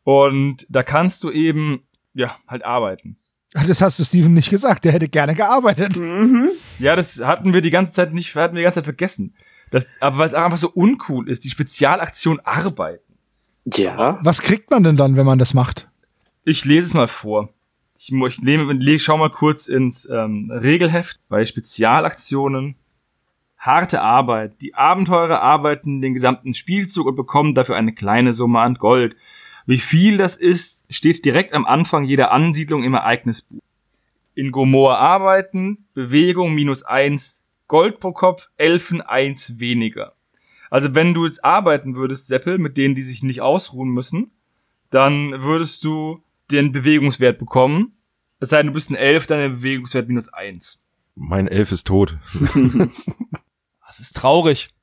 D: Und da kannst du eben, ja, halt arbeiten.
A: Das hast du Steven nicht gesagt. Der hätte gerne gearbeitet.
B: Mhm.
D: Ja, das hatten wir die ganze Zeit nicht, hatten wir die ganze Zeit vergessen. Das, aber weil es einfach so uncool ist, die Spezialaktion arbeiten.
B: Ja.
A: Was kriegt man denn dann, wenn man das macht?
D: Ich lese es mal vor. Ich, ich nehme, le- schau mal kurz ins ähm, Regelheft bei Spezialaktionen. Harte Arbeit. Die Abenteurer arbeiten den gesamten Spielzug und bekommen dafür eine kleine Summe an Gold. Wie viel das ist, steht direkt am Anfang jeder Ansiedlung im Ereignisbuch. In Gomorra arbeiten, Bewegung minus eins, Gold pro Kopf, Elfen eins weniger. Also wenn du jetzt arbeiten würdest, Seppel, mit denen, die sich nicht ausruhen müssen, dann würdest du den Bewegungswert bekommen. Es sei denn, du bist ein Elf, dann der Bewegungswert minus eins.
C: Mein Elf ist tot.
D: Das ist traurig.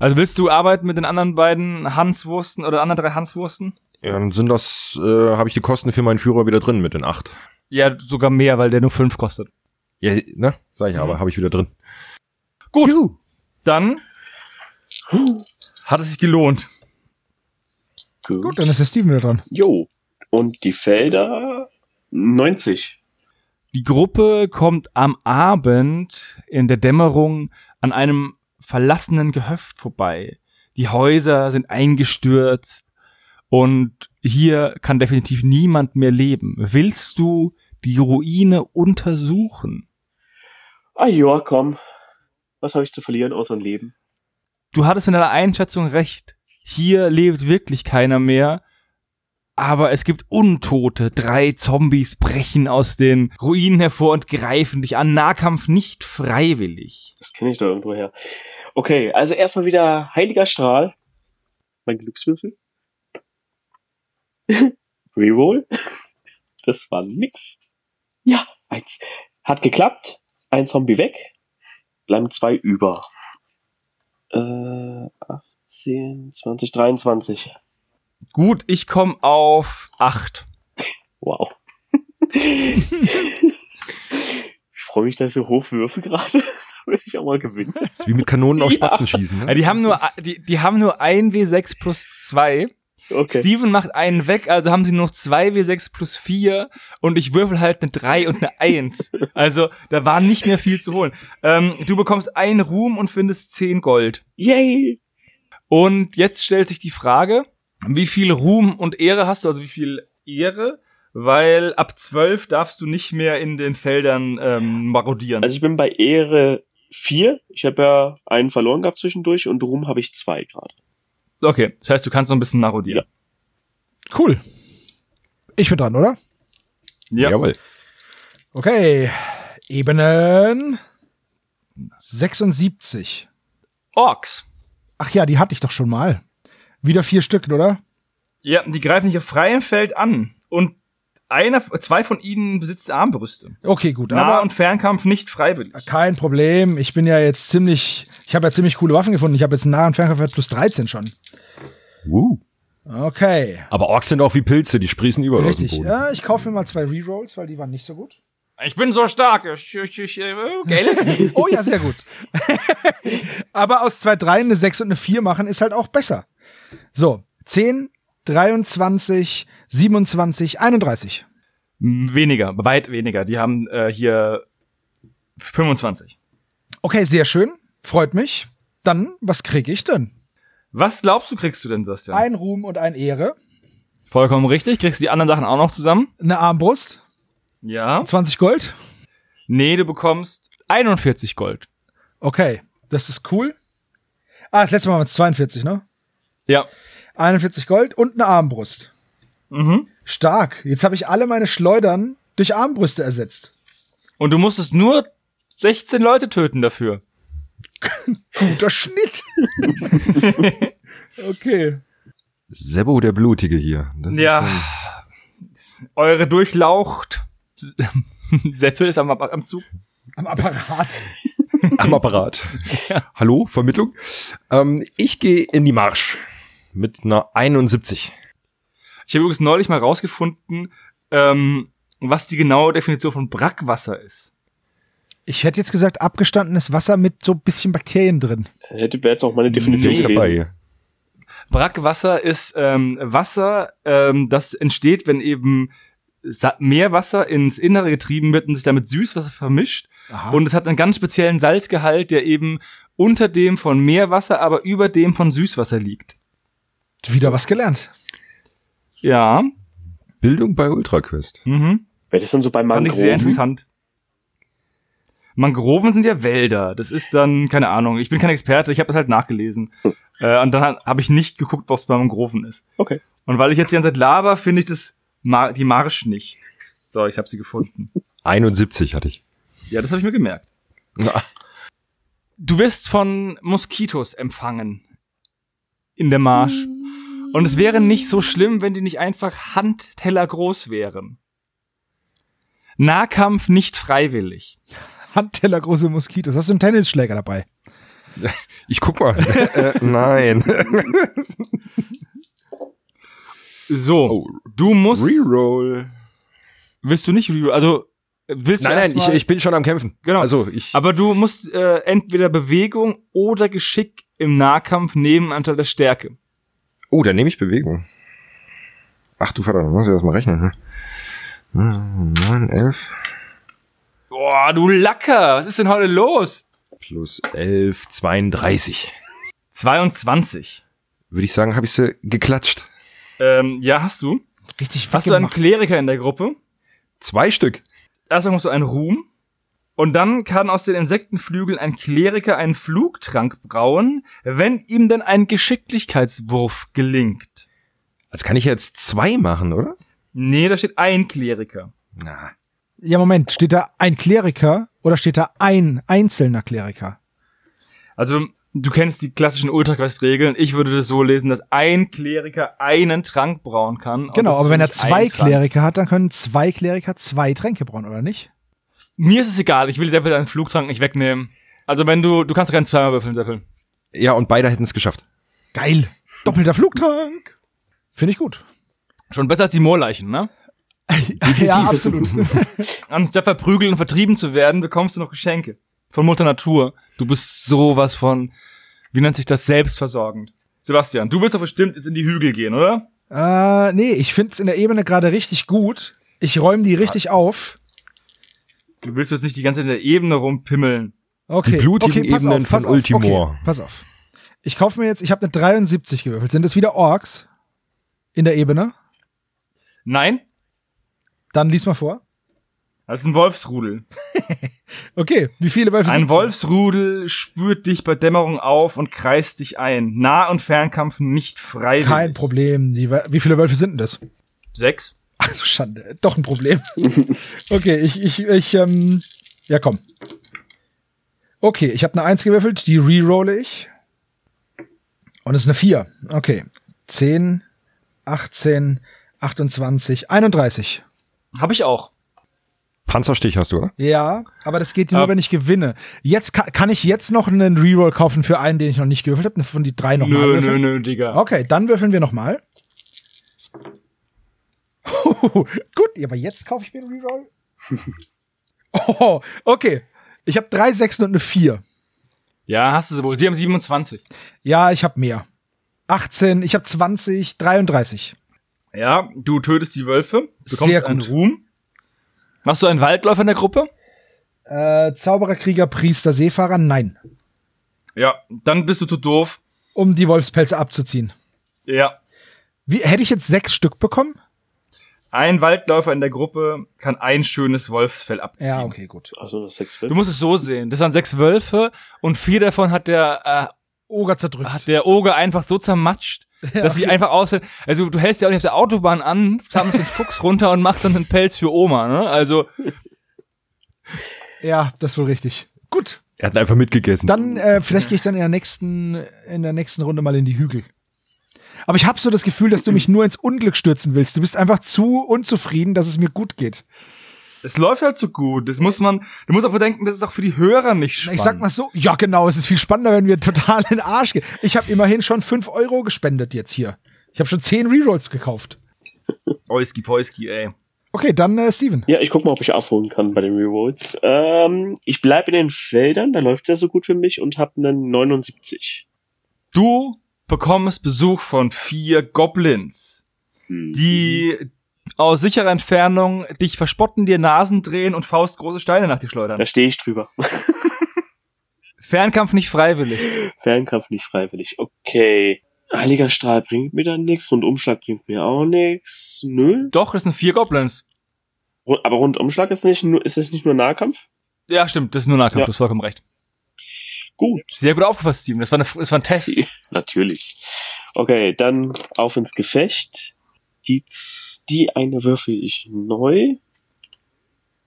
D: Also willst du arbeiten mit den anderen beiden Hanswursten oder anderen drei Hanswursten?
C: ja, dann sind das, äh, habe ich die Kosten für meinen Führer wieder drin mit den acht.
D: Ja, sogar mehr, weil der nur fünf kostet.
C: Ja, ne? Sag ich aber, habe ich wieder drin.
D: Gut. Dann hat es sich gelohnt.
B: Gut.
A: Gut, dann ist der Steven wieder dran.
B: Jo. Und die Felder 90.
D: Die Gruppe kommt am Abend in der Dämmerung an einem verlassenen Gehöft vorbei. Die Häuser sind eingestürzt und hier kann definitiv niemand mehr leben. Willst du die Ruine untersuchen?
B: Ah ja, komm. Was habe ich zu verlieren außer ein Leben?
D: Du hattest in deiner Einschätzung recht. Hier lebt wirklich keiner mehr. Aber es gibt Untote. Drei Zombies brechen aus den Ruinen hervor und greifen dich an. Nahkampf nicht freiwillig.
B: Das kenne ich doch irgendwo her. Okay, also erstmal wieder Heiliger Strahl. Mein Glückswürfel. Reroll. Das war nix. Ja, eins. Hat geklappt. Ein Zombie weg. Bleiben zwei über. Äh, 18, 20, 23.
D: Gut, ich komme auf acht.
B: Wow. ich freue mich, dass ich so hoch würfe gerade. Will ich auch mal gewinnen.
C: Das ist wie mit Kanonen auf
B: Ja.
C: Spatzen schießen.
D: Ja,
C: Ne?
D: die haben nur, die, die haben nur ein W6 plus zwei.
B: Okay.
D: Steven macht einen weg, also haben sie noch zwei W6 plus vier und ich würfel halt eine drei und eine eins. Also da war nicht mehr viel zu holen. Ähm, du bekommst einen Ruhm und findest zehn Gold.
B: Yay!
D: Und jetzt stellt sich die Frage, wie viel Ruhm und Ehre hast du, also wie viel Ehre? Weil ab zwölf darfst du nicht mehr in den Feldern ähm, marodieren.
B: Also ich bin bei Ehre 4. Ich habe ja einen verloren gehabt zwischendurch und Ruhm habe ich zwei gerade.
D: okay, das heißt, du kannst noch ein bisschen marodieren.
A: Cool. Ich bin dran, oder?
D: Ja.
C: Jawohl.
A: Okay. Ebenen 76.
D: Orks.
A: Ach ja, die hatte ich doch schon mal. Wieder vier Stück, oder?
D: Ja, die greifen auf freiem Feld an. Und einer, zwei von ihnen besitzt Armbrüste.
A: Okay, gut.
D: Nah-
A: aber
D: und Fernkampf nicht freiwillig.
A: kein Problem. Ich bin ja jetzt ziemlich. Ich habe ja ziemlich coole Waffen gefunden. Ich habe jetzt einen Nah- und Fernkampf plus 13 schon.
C: Uh.
A: Okay.
C: Aber Orks sind auch wie Pilze, die sprießen überall aus
A: Richtig.
C: dem Boden.
A: Ja, ich kaufe mir mal zwei Rerolls, weil die waren nicht so gut.
D: Ich bin so stark. Ich, ich, ich, äh, Geld.
A: Oh ja, sehr gut. Aber aus zwei Dreien eine 6 und eine 4 machen ist halt auch besser. So, 10, 23, 27, 31.
D: weniger, weit weniger. Die haben äh, hier 25.
A: Okay, sehr schön. Freut mich. Dann, was kriege ich denn?
D: Was glaubst du, kriegst du denn, Sebastian?
A: Ein Ruhm und ein Ehre.
D: Vollkommen richtig. Kriegst du die anderen Sachen auch noch zusammen?
A: Eine Armbrust.
D: Ja.
A: 20 Gold.
D: Nee, du bekommst 41 Gold.
A: Okay, das ist cool. Ah, das letzte Mal waren es 42, ne?
D: Ja.
A: 41 Gold und eine Armbrust.
D: Mhm.
A: Stark. Jetzt habe ich alle meine Schleudern durch Armbrüste ersetzt.
D: Und du musstest nur 16 Leute töten dafür.
A: Guter Schnitt. okay.
C: Sebo der Blutige hier. Das
D: Ja. Eure durchlaucht. Seppel ist am, am Zug.
A: Am Apparat.
C: Am Apparat. Hallo, Vermittlung. Ähm, ich gehe in die Marsch mit einer 71.
D: Ich habe übrigens neulich mal rausgefunden, ähm, was die genaue Definition von Brackwasser ist.
A: Ich hätte jetzt gesagt, abgestandenes Wasser mit so ein bisschen Bakterien drin.
B: Hätte wäre jetzt auch meine Definition gewesen.
C: dabei.
D: Brackwasser ist ähm, Wasser, ähm, das entsteht, wenn eben Meerwasser ins Innere getrieben wird und sich damit Süßwasser vermischt.
A: Aha.
D: Und es hat einen ganz speziellen Salzgehalt, der eben unter dem von Meerwasser, aber über dem von Süßwasser liegt.
A: Wieder was gelernt.
D: Ja,
C: Bildung bei UltraQuest.
D: mhm.
B: Wäre das dann so bei
D: fand ich sehr
B: Mangroven?
D: interessant. Mangroven sind ja Wälder. Das ist dann, keine Ahnung, ich bin kein Experte, ich habe das halt nachgelesen. Äh, und dann habe ich nicht geguckt, was bei Mangroven ist.
B: Okay.
D: Und weil ich jetzt die ganze Zeit laber, finde ich das Mar die Marsch nicht. So, ich habe sie gefunden.
C: 71 hatte ich.
D: Ja, das habe ich mir gemerkt.
C: Na,
D: Du wirst von Moskitos empfangen in der Marsch. Und es wäre nicht so schlimm, wenn die nicht einfach Handteller groß wären. Nahkampf nicht freiwillig.
A: Handteller große Moskitos. Hast du einen Tennisschläger dabei?
C: ich guck mal. äh, nein.
D: So,
C: Oh.
D: du musst.
C: Reroll.
D: Willst du nicht reroll? Also willst
C: Nein,
D: du
C: nein, ich, ich bin schon am Kämpfen.
D: Genau.
C: Also ich.
D: Aber du musst äh, entweder Bewegung oder Geschick im Nahkampf nehmen anstatt der Stärke.
C: Oh, dann nehme ich Bewegung. Ach du Vater, muss ich das mal rechnen. Ne? 9, 11.
D: Boah, du Lacker, was ist denn heute los?
C: Plus 11, 32.
D: 22.
C: Würde ich sagen, habe ich sie geklatscht.
D: Ähm, ja, hast du.
A: Richtig
D: Hast du einen. Kleriker in der Gruppe?
C: Zwei Stück.
D: Erstmal musst du einen Ruhm. Und dann kann aus den Insektenflügeln ein Kleriker einen Flugtrank brauen, wenn ihm denn ein Geschicklichkeitswurf gelingt.
C: Also kann ich jetzt zwei machen, oder?
D: Nee, da steht ein Kleriker.
C: Na.
A: Ja, Moment, steht da ein Kleriker oder steht da ein einzelner Kleriker?
D: Also, du kennst die klassischen Ultraquest-Regeln. Ich würde das so lesen, dass ein Kleriker einen Trank brauen kann.
A: Genau, aber wenn er zwei. Kleriker hat, dann können zwei Kleriker zwei Tränke brauen, oder nicht?
D: Mir ist es egal, ich will selber deinen Flugtrank nicht wegnehmen. Also wenn du, du kannst doch keinen zweimal würfeln, Seppel.
C: Ja, und beide hätten es geschafft.
A: Geil. Doppelter Flugtrank. Finde ich gut.
D: Schon besser als die Moorleichen, ne?
A: Ja, absolut.
D: Anstatt verprügelt und vertrieben zu werden, bekommst du noch Geschenke. Von Mutter Natur. Du bist sowas von, wie nennt sich das, selbstversorgend. Sebastian, du willst doch bestimmt jetzt in die Hügel gehen, oder?
A: äh, nee, ich finde es in der Ebene gerade richtig gut. Ich räume die richtig auf.
D: Du willst jetzt nicht die ganze Zeit in der Ebene rumpimmeln.
A: Okay.
C: Die blutigen
A: okay, pass
C: Ebenen
A: auf, pass
C: von
A: auf.
C: Ultimor.
A: Okay, pass auf. Ich kaufe mir jetzt, ich habe eine 73 gewürfelt. Sind das wieder Orks in der Ebene?
D: Nein,
A: Dann lies mal vor.
D: das ist ein Wolfsrudel.
A: Okay, wie viele Wölfe
D: Ein
A: sind's?
D: Wolfsrudel spürt dich bei Dämmerung auf und kreist dich ein. Nah- und Fernkampf nicht freiwillig.
A: Kein Problem. Die, wie viele Wölfe sind denn das?
D: Sechs.
A: Ach du Schande, doch ein Problem. okay, ich, ich, ich, ähm, ja komm. Okay, ich habe eine 1 gewürfelt, die rerolle ich. Und es ist eine 4. Okay. 10, 18, 28, 31.
D: Hab ich auch.
C: Panzerstich hast du, oder?
A: Ja, aber das geht nur,
D: Ah.
A: wenn ich gewinne. Jetzt kann, kann ich jetzt noch einen Reroll kaufen für einen, den ich noch nicht gewürfelt habe, von die drei nochmal
D: Nö,
A: würfeln.
D: nö, nö, Digga.
A: Okay, dann würfeln wir nochmal. Gut, aber jetzt kaufe ich mir einen Reroll. oh, okay. Ich habe drei Sechsen und eine 4.
D: Ja, hast du sie wohl. Sie haben 27.
A: Ja, ich habe mehr. 18, ich habe 20, 33.
D: Ja, du tötest die Wölfe, bekommst
A: Sehr
D: einen
A: gut.
D: Ruhm. Hast du einen Waldläufer in der Gruppe?
A: Äh, Zauberer, Krieger, Priester, Seefahrer, nein.
D: Ja, dann bist du zu doof.
A: Um die Wolfspelze abzuziehen.
D: Ja.
A: Wie, hätte ich jetzt sechs Stück bekommen?
D: Ein Waldläufer in der Gruppe kann ein schönes Wolfsfell abziehen.
A: Ja, okay, gut.
B: Also das sechs
D: Du musst es so sehen. Das waren sechs Wölfe und vier davon hat der,
A: Oger
D: äh,
A: zerdrückt.
D: hat der Oger einfach so zermatscht, dass sie einfach aussehen. Also du hältst ja auch nicht auf der Autobahn an, sammelst den Fuchs runter und machst dann einen Pelz für Oma, ne? Also,
A: Ja, das ist wohl richtig. Gut.
C: Er hat einfach mitgegessen.
A: Dann, äh, vielleicht gehe ich dann in der nächsten, in der nächsten Runde mal in die Hügel. Aber ich habe so das Gefühl, dass du mich nur ins Unglück stürzen willst. Du bist einfach zu unzufrieden, dass es mir gut geht.
D: es läuft halt so gut. Das muss man, du musst auch bedenken, das ist auch für die Hörer nicht spannend.
A: Ich sag mal so, ja genau, es ist viel spannender, wenn wir total in den Arsch gehen. Ich habe immerhin schon 5 Euro gespendet jetzt hier. Ich habe schon 10 Rerolls gekauft.
D: Oiski Poiski, ey.
A: Okay, dann äh, Steven.
B: Ja, ich guck mal, ob ich aufholen kann bei den Rerolls. Ähm, ich bleib in den Feldern, da läuft ja so gut für mich und hab einen 79.
D: Du bekommst Besuch von vier Goblins,
B: Hm.
D: die aus sicherer Entfernung dich verspotten, dir Nasen drehen und faustgroße Steine nach dir schleudern.
B: Da stehe ich drüber.
D: Fernkampf nicht freiwillig.
B: Fernkampf nicht freiwillig. Okay. Heiliger Strahl bringt mir dann nichts, Rundumschlag bringt mir auch nichts. Nö.
D: Doch, das sind vier Goblins.
B: Aber Rundumschlag ist nicht nur, ist es nicht nur Nahkampf?
D: Ja, stimmt, das ist nur Nahkampf,
B: Ja.
D: du hast vollkommen recht.
B: Gut.
D: Sehr gut aufgefasst, Steven. Das war, eine, das war ein Test.
B: Natürlich. Okay, dann auf ins Gefecht. Die, die eine würfel ich neu.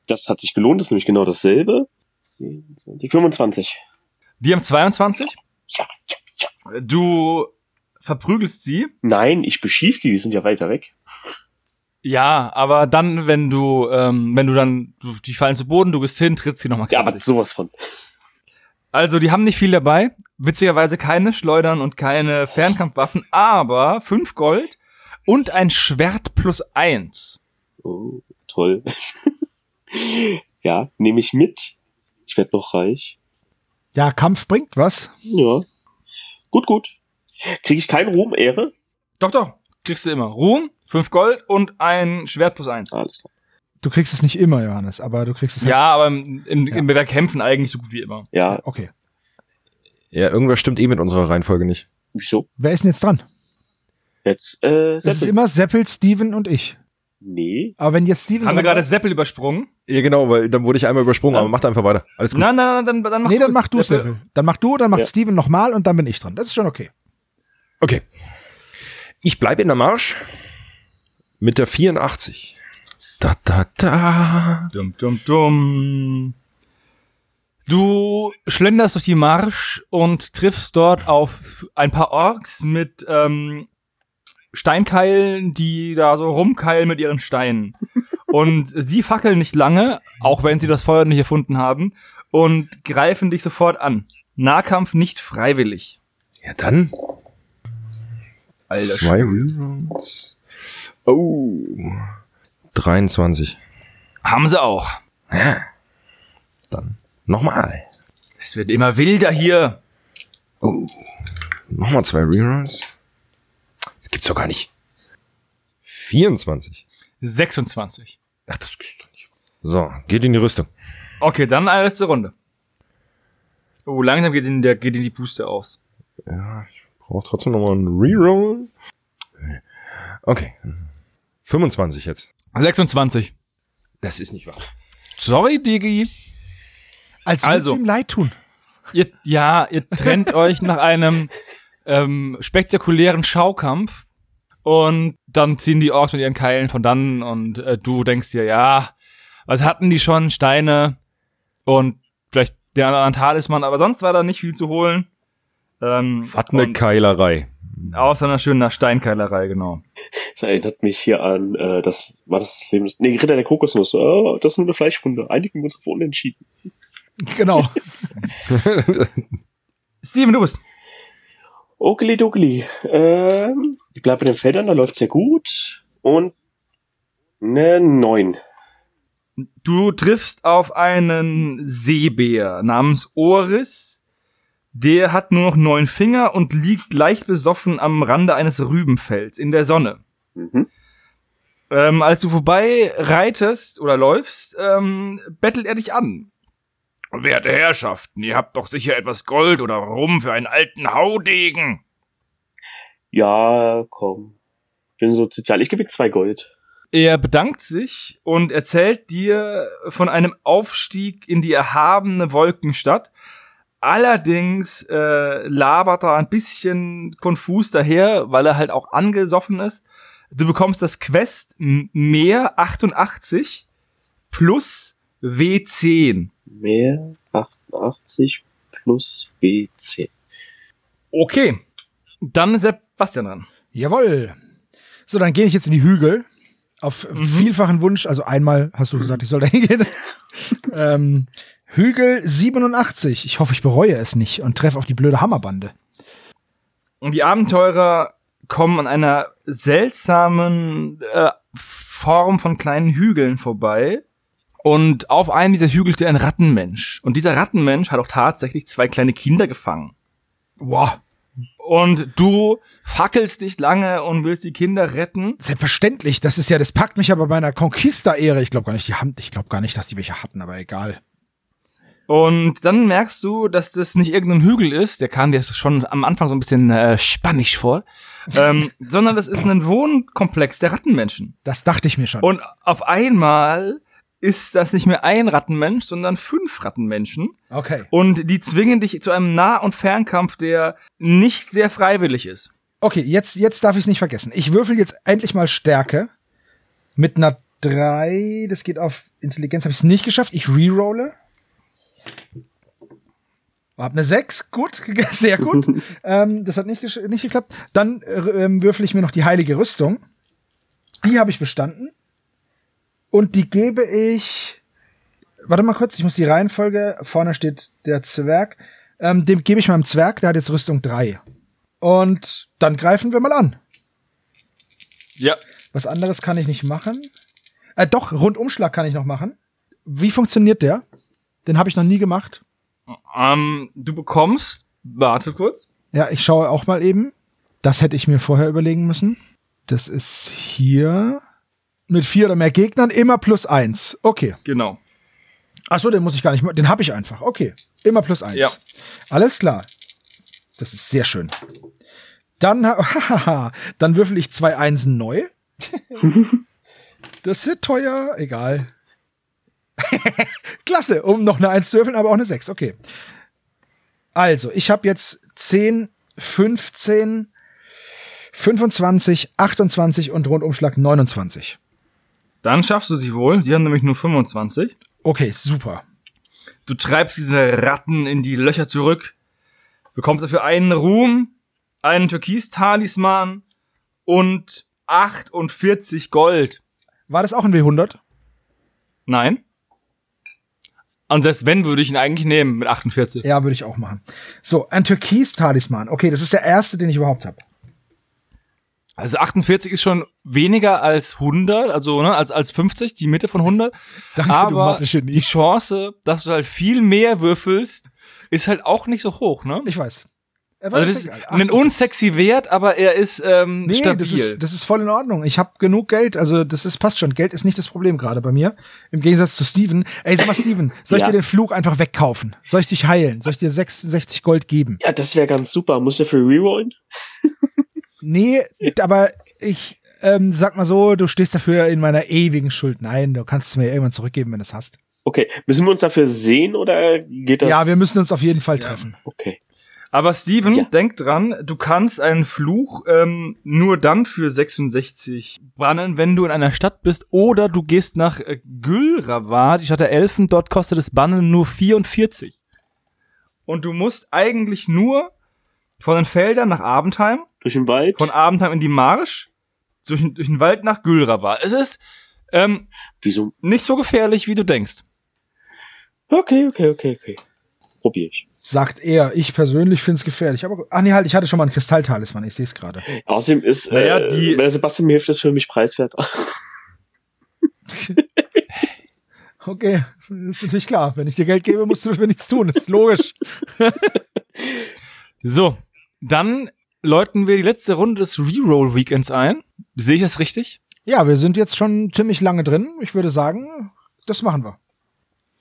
B: Das hat sich gelohnt, das ist nämlich genau dasselbe. 10, 20, 25.
D: Die haben 22.
B: Ja, ja, ja.
D: Du verprügelst sie.
B: Nein, ich beschieß die, die sind ja weiter weg.
D: Ja, aber dann, wenn du, ähm, wenn du dann, du, die fallen zu Boden, du gehst hin, trittst sie nochmal
B: Ja, aber sowas von.
D: Also, die haben nicht viel dabei. Witzigerweise keine Schleudern und keine Fernkampfwaffen, aber fünf Gold und ein Schwert plus eins.
B: Oh, toll. ja, nehme ich mit. Ich werde noch reich.
A: Ja, Kampf bringt was.
B: Ja. Gut, gut. Kriege ich keinen Ruhm, Ehre?
D: Doch, doch, kriegst du immer. Ruhm, fünf Gold und ein Schwert plus eins.
B: Alles klar.
A: Du kriegst es nicht immer, Johannes, aber du kriegst es halt-
D: Ja, aber im, im, im wir kämpfen eigentlich so gut wie immer.
B: Ja,
A: Okay.
C: Ja, irgendwas stimmt eh mit unserer Reihenfolge nicht.
B: wieso?
A: Wer ist denn jetzt dran?
B: Jetzt, äh,
A: Das ist
B: Seppel.
A: immer Seppel, Steven und ich.
B: Nee.
A: Aber wenn jetzt Steven
D: Haben wir gerade Seppel übersprungen?
C: Ja, genau, weil dann wurde ich einmal übersprungen,
B: Ja.
C: aber mach einfach weiter. Alles gut.
D: Nein, nein, nein, dann, dann mach
A: Nee,
D: du
A: dann
D: jetzt
A: mach du Seppel. Dann mach du, dann macht
B: Ja.
A: Steven nochmal und dann bin ich dran. Das ist schon okay.
C: Okay. Ich bleibe in der Marsch mit der 84. Da, da.
D: Dum, dum, dum. Du schlenderst durch die Marsch und triffst dort auf ein paar Orks mit ähm, Steinkeilen, die da so rumkeilen mit ihren Steinen. Und sie fackeln nicht lange, auch wenn sie das Feuer nicht erfunden haben, und greifen dich sofort an. Nahkampf nicht freiwillig.
C: Ja, dann.
D: Alter
C: Zwei Rerolls. Oh. 23.
D: Haben sie auch.
C: Dann nochmal.
D: Es wird immer wilder hier.
C: Nochmal zwei Rerolls. Das gibt's doch gar nicht. 24.
D: 26.
C: Ach, das gibt's doch nicht. So, geht in die Rüstung.
D: Okay, dann eine letzte Runde. Oh, langsam geht in, der, geht in die Puste aus.
C: Ja, ich brauche trotzdem nochmal einen Reroll. Okay. 25 jetzt.
D: 26.
C: Das ist nicht wahr.
D: Sorry, Digi.
A: Als
D: Also.
A: also. ihm leid tun.
D: Ihr, ja, ihr trennt euch nach einem ähm, spektakulären Schaukampf und dann ziehen die Orks mit ihren Keilen von dann und äh, du denkst dir, ja, was hatten die schon? Steine und vielleicht der anderen Talisman, aber sonst war da nicht viel zu holen. Ähm,
C: Was eine Keilerei.
D: außer einer schönen Steinkeilerei, genau.
B: Das erinnert mich hier an, äh, das war das Leben des, nee, Ritter der Kokosnuss. Oh, das ist nur eine Fleischwunde. Einigen wir uns auf unentschieden.
A: Genau.
D: Steven, du bist.
B: Okeli dokeli. Ähm, ich bleibe bei den Feldern, da läuft sehr gut. Und ne neun.
D: Du triffst auf einen Seebär namens Oris. Der hat nur noch neun Finger und liegt leicht besoffen am Rande eines Rübenfelds in der Sonne.
B: Mhm.
D: Ähm, als du vorbei reitest oder läufst, ähm, bettelt er dich an. Werte Herrschaften, ihr habt doch sicher etwas Gold oder Rum für einen alten Haudegen.
B: Ja, komm. Bin so sozial. Ich gebe ihm zwei Gold.
D: Er bedankt sich und erzählt dir von einem Aufstieg in die erhabene Wolkenstadt. Allerdings äh, labert er ein bisschen konfus daher, weil er halt auch angesoffen ist. Du bekommst das Quest mehr 88 plus W10.
B: Mehr 88 plus B10.
D: Okay, dann ist Sebastian dran.
A: Jawohl. So, dann gehe ich jetzt in die Hügel. Auf vielfachen Wunsch, also einmal hast du gesagt, ich soll da hingehen. ähm, Hügel 87. Ich hoffe, ich bereue es nicht und treffe auf die blöde Hammerbande.
D: Und die Abenteurer kommen an einer seltsamen äh, Form von kleinen Hügeln vorbei. Und auf einem dieser Hügel steht ein Rattenmensch. Und dieser Rattenmensch hat auch tatsächlich zwei kleine Kinder gefangen.
A: Boah,
D: Und du fackelst dich lange und willst die Kinder retten.
A: selbstverständlich. Das ist ja, das packt mich aber bei einer Conquista-Ehre. Ich glaube gar nicht, die haben, ich glaube gar nicht, dass die welche hatten, aber egal.
D: Und dann merkst du, dass das nicht irgendein Hügel ist, der kam dir schon am Anfang so ein bisschen äh, spanisch vor, ähm, sondern das ist ein Wohnkomplex der Rattenmenschen.
A: Das dachte ich mir schon.
D: Und auf einmal ist das nicht mehr ein Rattenmensch, sondern fünf Rattenmenschen.
A: okay.
D: Und die zwingen dich zu einem Nah- und Fernkampf, der nicht sehr freiwillig ist.
A: Okay, jetzt, jetzt darf ich es nicht vergessen. Ich würfel jetzt endlich mal Stärke. Mit einer 3, das geht auf Intelligenz, habe ich es nicht geschafft. Ich rerolle. Hab eine 6, gut, sehr gut. ähm, das hat nicht, nicht geklappt. Dann äh, ähm, würfel ich mir noch die heilige Rüstung. Die habe ich bestanden. Und die gebe ich. Warte mal kurz, ich muss die Reihenfolge. Vorne steht der Zwerg. Ähm, dem gebe ich meinem Zwerg, der hat jetzt Rüstung 3. Und dann greifen wir mal an.
D: Ja.
A: Was anderes kann ich nicht machen. Äh, doch, Rundumschlag kann ich noch machen. Wie funktioniert der? Den habe ich noch nie gemacht.
D: Ähm, du bekommst, warte kurz.
A: Ja, ich schaue auch mal eben. Das hätte ich mir vorher überlegen müssen. Das ist hier. mit vier oder mehr Gegnern immer plus eins. Okay.
D: Genau.
A: Achso, den muss ich gar nicht, den habe ich einfach. Okay. Immer plus eins.
D: Ja.
A: Alles klar. Das ist sehr schön. Dann, hahaha, dann würfel ich zwei Einsen neu. das ist teuer, egal. Klasse, um noch eine Eins zu würfeln, aber auch eine Sechs. Okay. Also, ich habe jetzt 10, 15, 25, 28 und Rundumschlag 29.
D: Dann schaffst du sie wohl. Die haben nämlich nur 25.
A: Okay, super.
D: Du treibst diese Ratten in die Löcher zurück, bekommst dafür einen Ruhm, einen Türkis-Talisman und 48 Gold.
A: War das auch ein W100?
D: Nein. Und selbst wenn, würde ich ihn eigentlich nehmen mit 48.
A: Ja, würde ich auch machen. So, ein Türkis-Talisman. Okay, das ist der erste, den ich überhaupt habe.
D: Also 48 ist schon weniger als 100, also ne, als als 50, die Mitte von 100.
A: Danke,
D: aber die Chance, dass du halt viel mehr würfelst, ist halt auch nicht so hoch, ne?
A: Ich weiß. Aber
D: Also das ist ein unsexy Wert, aber er ist ähm,
A: Nee,
D: stabil.
A: das ist, das ist voll in Ordnung. Ich habe genug Geld, also das ist passt schon. Geld ist nicht das Problem gerade bei mir. Im Gegensatz zu Steven. Ey, sag mal, Steven, soll ich
B: Ja.
A: dir den Fluch einfach wegkaufen? Soll ich dich heilen? Soll ich dir 66 Gold geben?
B: Ja, das wäre ganz super. Muss der für rerollen?
A: Nee, aber ich ähm, sag mal so, du stehst dafür in meiner ewigen Schuld. Nein, du kannst es mir irgendwann zurückgeben, wenn du es hast.
B: Okay, müssen wir uns dafür sehen oder geht das?
A: Ja, wir müssen uns auf jeden Fall treffen.
B: Okay.
D: Aber Steven,
B: Ja.
D: denk dran, du kannst einen Fluch ähm, nur dann für 66 bannen, wenn du in einer Stadt bist oder du gehst nach äh, Gülrawa, die Stadt der Elfen, dort kostet das Bannen nur 44. Und du musst eigentlich nur von den Feldern nach Abendheim,
B: Durch den Wald?
D: von Abendheim in die Marsch, durch, den- durch den Wald nach Gülrawa. Es ist ähm,
B: Wieso?
D: nicht so gefährlich, wie du denkst.
B: Okay, okay, okay, okay. Probier ich.
A: Sagt er. Ich persönlich find's gefährlich. Aber ach nee, halt, ich hatte schon mal einen Kristalltalisman. Ich sehe es gerade.
B: Außerdem ist,
D: Naja,
B: äh,
D: die-
B: wenn Sebastian mir hilft, ist für mich preiswert.
A: Okay, das ist natürlich klar. Wenn ich dir Geld gebe, musst du dafür nichts tun. Das ist logisch.
D: So, dann läuten wir die letzte Runde des Reroll Weekends ein. Sehe ich das richtig?
A: Ja, wir sind jetzt schon ziemlich lange drin. Ich würde sagen, das machen wir.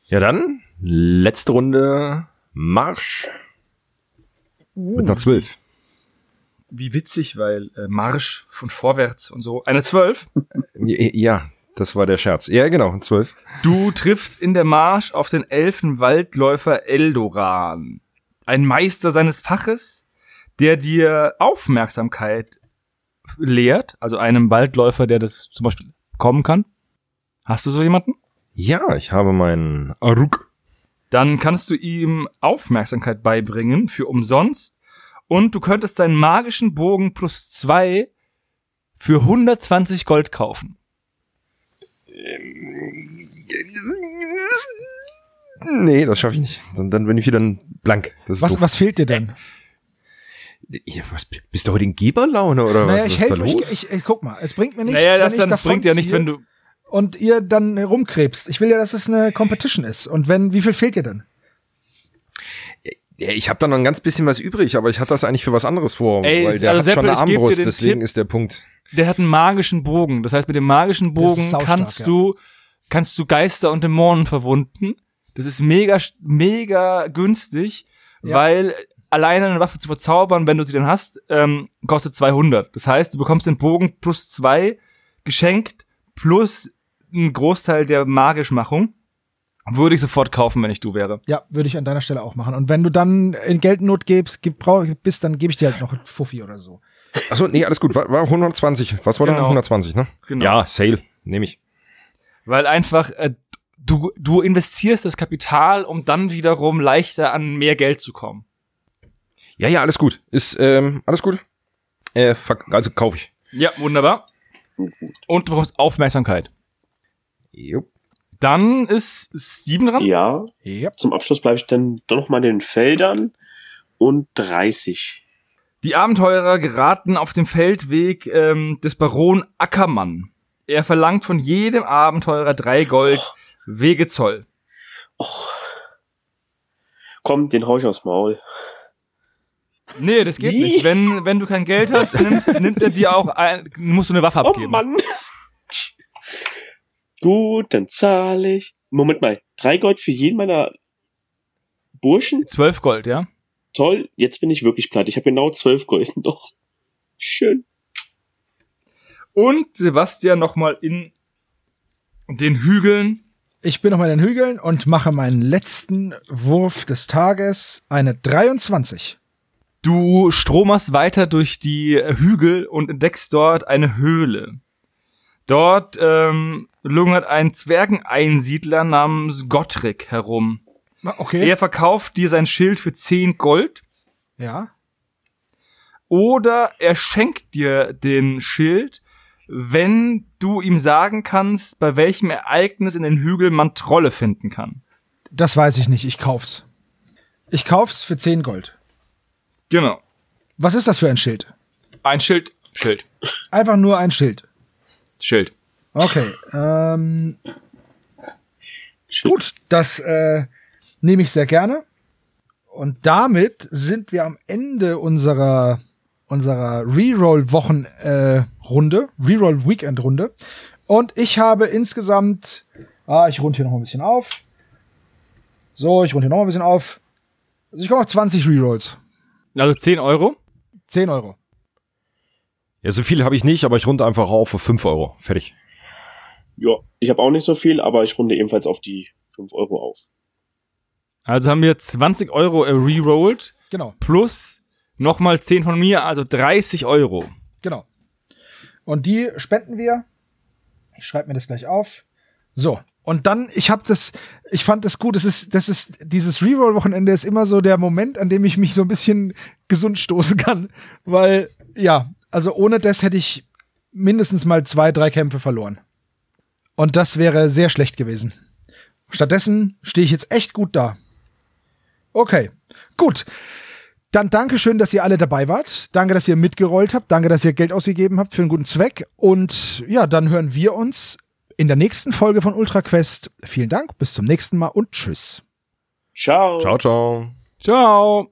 C: Ja dann, letzte Runde Marsch. Mit einer 12.
D: Wie witzig, weil äh, Marsch von vorwärts und so. Eine 12.
C: Ja, das war der Scherz. Ja, genau, 12.
D: Du triffst in der Marsch auf den Elfenwaldläufer Eldoran. Ein Meister seines Faches, der dir Aufmerksamkeit lehrt. Also einem Waldläufer, der das zum Beispiel bekommen kann. Hast du so jemanden?
C: Ja, ich habe meinen Aruk.
D: Dann kannst du ihm Aufmerksamkeit beibringen für umsonst und du könntest deinen magischen Bogen plus zwei für 120 Gold kaufen.
C: Nee, das schaffe ich nicht. Dann, dann bin ich wieder blank.
A: Was,
C: doof.
A: was fehlt dir denn?
C: Ja, was, bist du heute in Geberlaune oder
A: naja,
C: was?
A: ich helfe
C: los?
A: Ich, ich, guck mal, es bringt mir nichts,
D: naja,
A: wenn
D: das
A: ich
D: dann
A: davon
D: bringt ja nichts, wenn du.
A: Und ihr dann herumkrebst. Ich will ja, dass es eine Competition ist. Und wenn, wie viel fehlt dir denn?
C: ja, ich habe da noch ein ganz bisschen was übrig, aber ich hatte das eigentlich für was anderes vor,
D: Ey,
C: weil der
D: also
C: hat schon
D: Seppel,
C: eine
D: geb dir
C: Armbrust, deswegen
D: Tipp.
C: ist der Punkt.
D: Der hat einen magischen Bogen. Das heißt, mit dem magischen Bogen kannst
A: ja.
D: du kannst du Geister und Dämonen verwunden. Das ist mega mega günstig,
A: Ja.
D: weil alleine eine Waffe zu verzaubern, wenn du sie dann hast, ähm, kostet 200. Das heißt, du bekommst den Bogen plus zwei geschenkt plus einen Großteil der Magischmachung. Würde ich sofort kaufen, wenn ich du wäre.
A: Ja, würde ich an deiner Stelle auch machen. Und wenn du dann in Geldnot gibst, gib, brauch, bist, dann gebe ich dir halt noch ein Fuffi oder so.
C: Achso, nee, alles gut. War, war 120. Was war da?
D: Genau.
C: 120, ne?
D: Genau.
C: Ja, Sale. Nehme ich.
D: Weil einfach äh, du du investierst das Kapital, um dann wiederum leichter an mehr Geld zu kommen.
C: Ja, ja, alles gut. Ist, ähm, alles gut. Äh, fuck, also kaufe ich.
D: Ja, wunderbar. Und du bekommst Aufmerksamkeit.
C: Jupp.
D: Dann ist Steven dran.
B: Ja,
A: Ja.
B: zum Abschluss bleibe ich dann doch noch mal in den Feldern und 30.
D: Die Abenteurer geraten auf dem Feldweg ähm, des Baron Ackermann. Er verlangt von jedem Abenteurer drei Gold Wegezoll.
B: Och. Komm, den hau ich aufs Maul.
D: Nee, das geht
B: Wie?
D: nicht. Wenn, wenn du kein Geld hast, nimmst, nimmt er dir auch ein, musst du eine Waffe
B: Oh
D: abgeben.
B: Mann. Gut, dann zahle ich. Moment mal, drei Gold für jeden meiner Burschen?
D: 12 Gold, ja?
B: Toll, jetzt bin ich wirklich platt. Ich habe genau zwölf Gold noch. Schön.
D: Und Sebastian nochmal in den Hügeln.
A: Ich bin nochmal in den Hügeln und mache meinen letzten Wurf des Tages. Eine 23.
D: Du stromerst weiter durch die Hügel und entdeckst dort eine Höhle. Dort ähm, lungert ein Zwergeneinsiedler namens Gottrick herum.
A: Okay.
D: Er verkauft dir sein Schild für 10 Gold
A: Ja.
D: oder er schenkt dir den Schild, wenn du ihm sagen kannst, bei welchem Ereignis in den Hügeln man Trolle finden kann.
A: Das weiß ich nicht. Ich kauf's. Ich kauf's für 10 Gold.
D: Genau.
A: Was ist das für ein Schild?
D: Ein Schild. Schild.
A: Einfach nur ein Schild.
D: Schild.
A: Okay. Ähm, gut, das äh, nehme ich sehr gerne. Und damit sind wir am Ende unserer unserer Reroll-Wochen-Runde, äh, Runde, Reroll-Weekend-Runde. Und ich habe insgesamt, ah, ich runde hier noch mal ein bisschen auf. So, ich runde hier noch mal ein bisschen auf. Also ich komme auf 20 Rerolls.
D: Also 10 Euro.
A: 10 Euro.
C: Ja, so viel habe ich nicht, aber ich runde einfach auf für 5 Euro. Fertig.
B: Ja, ich habe auch nicht so viel, aber ich runde ebenfalls auf die 5 Euro auf.
D: Also haben wir 20 Euro rerollt
A: Genau,
D: plus nochmal 10 von mir, also 30 Euro.
A: genau. Und die spenden wir. Ich schreibe mir das gleich auf. So. Und dann, ich habe das, ich fand das gut. Das ist, das ist, dieses Reroll-Wochenende ist immer so der Moment, an dem ich mich so ein bisschen gesund stoßen kann. Weil, ja, also ohne das hätte ich mindestens mal zwei, drei Kämpfe verloren. Und das wäre sehr schlecht gewesen. Stattdessen stehe ich jetzt echt gut da. Okay, gut. Dann danke schön, dass ihr alle dabei wart. Danke, dass ihr mitgerollt habt. Danke, dass ihr Geld ausgegeben habt für einen guten Zweck. Und ja, dann hören wir uns in der nächsten Folge von Ultra Quest. Vielen Dank, bis zum nächsten Mal und tschüss.
B: Ciao.
C: Ciao, ciao.
D: Ciao.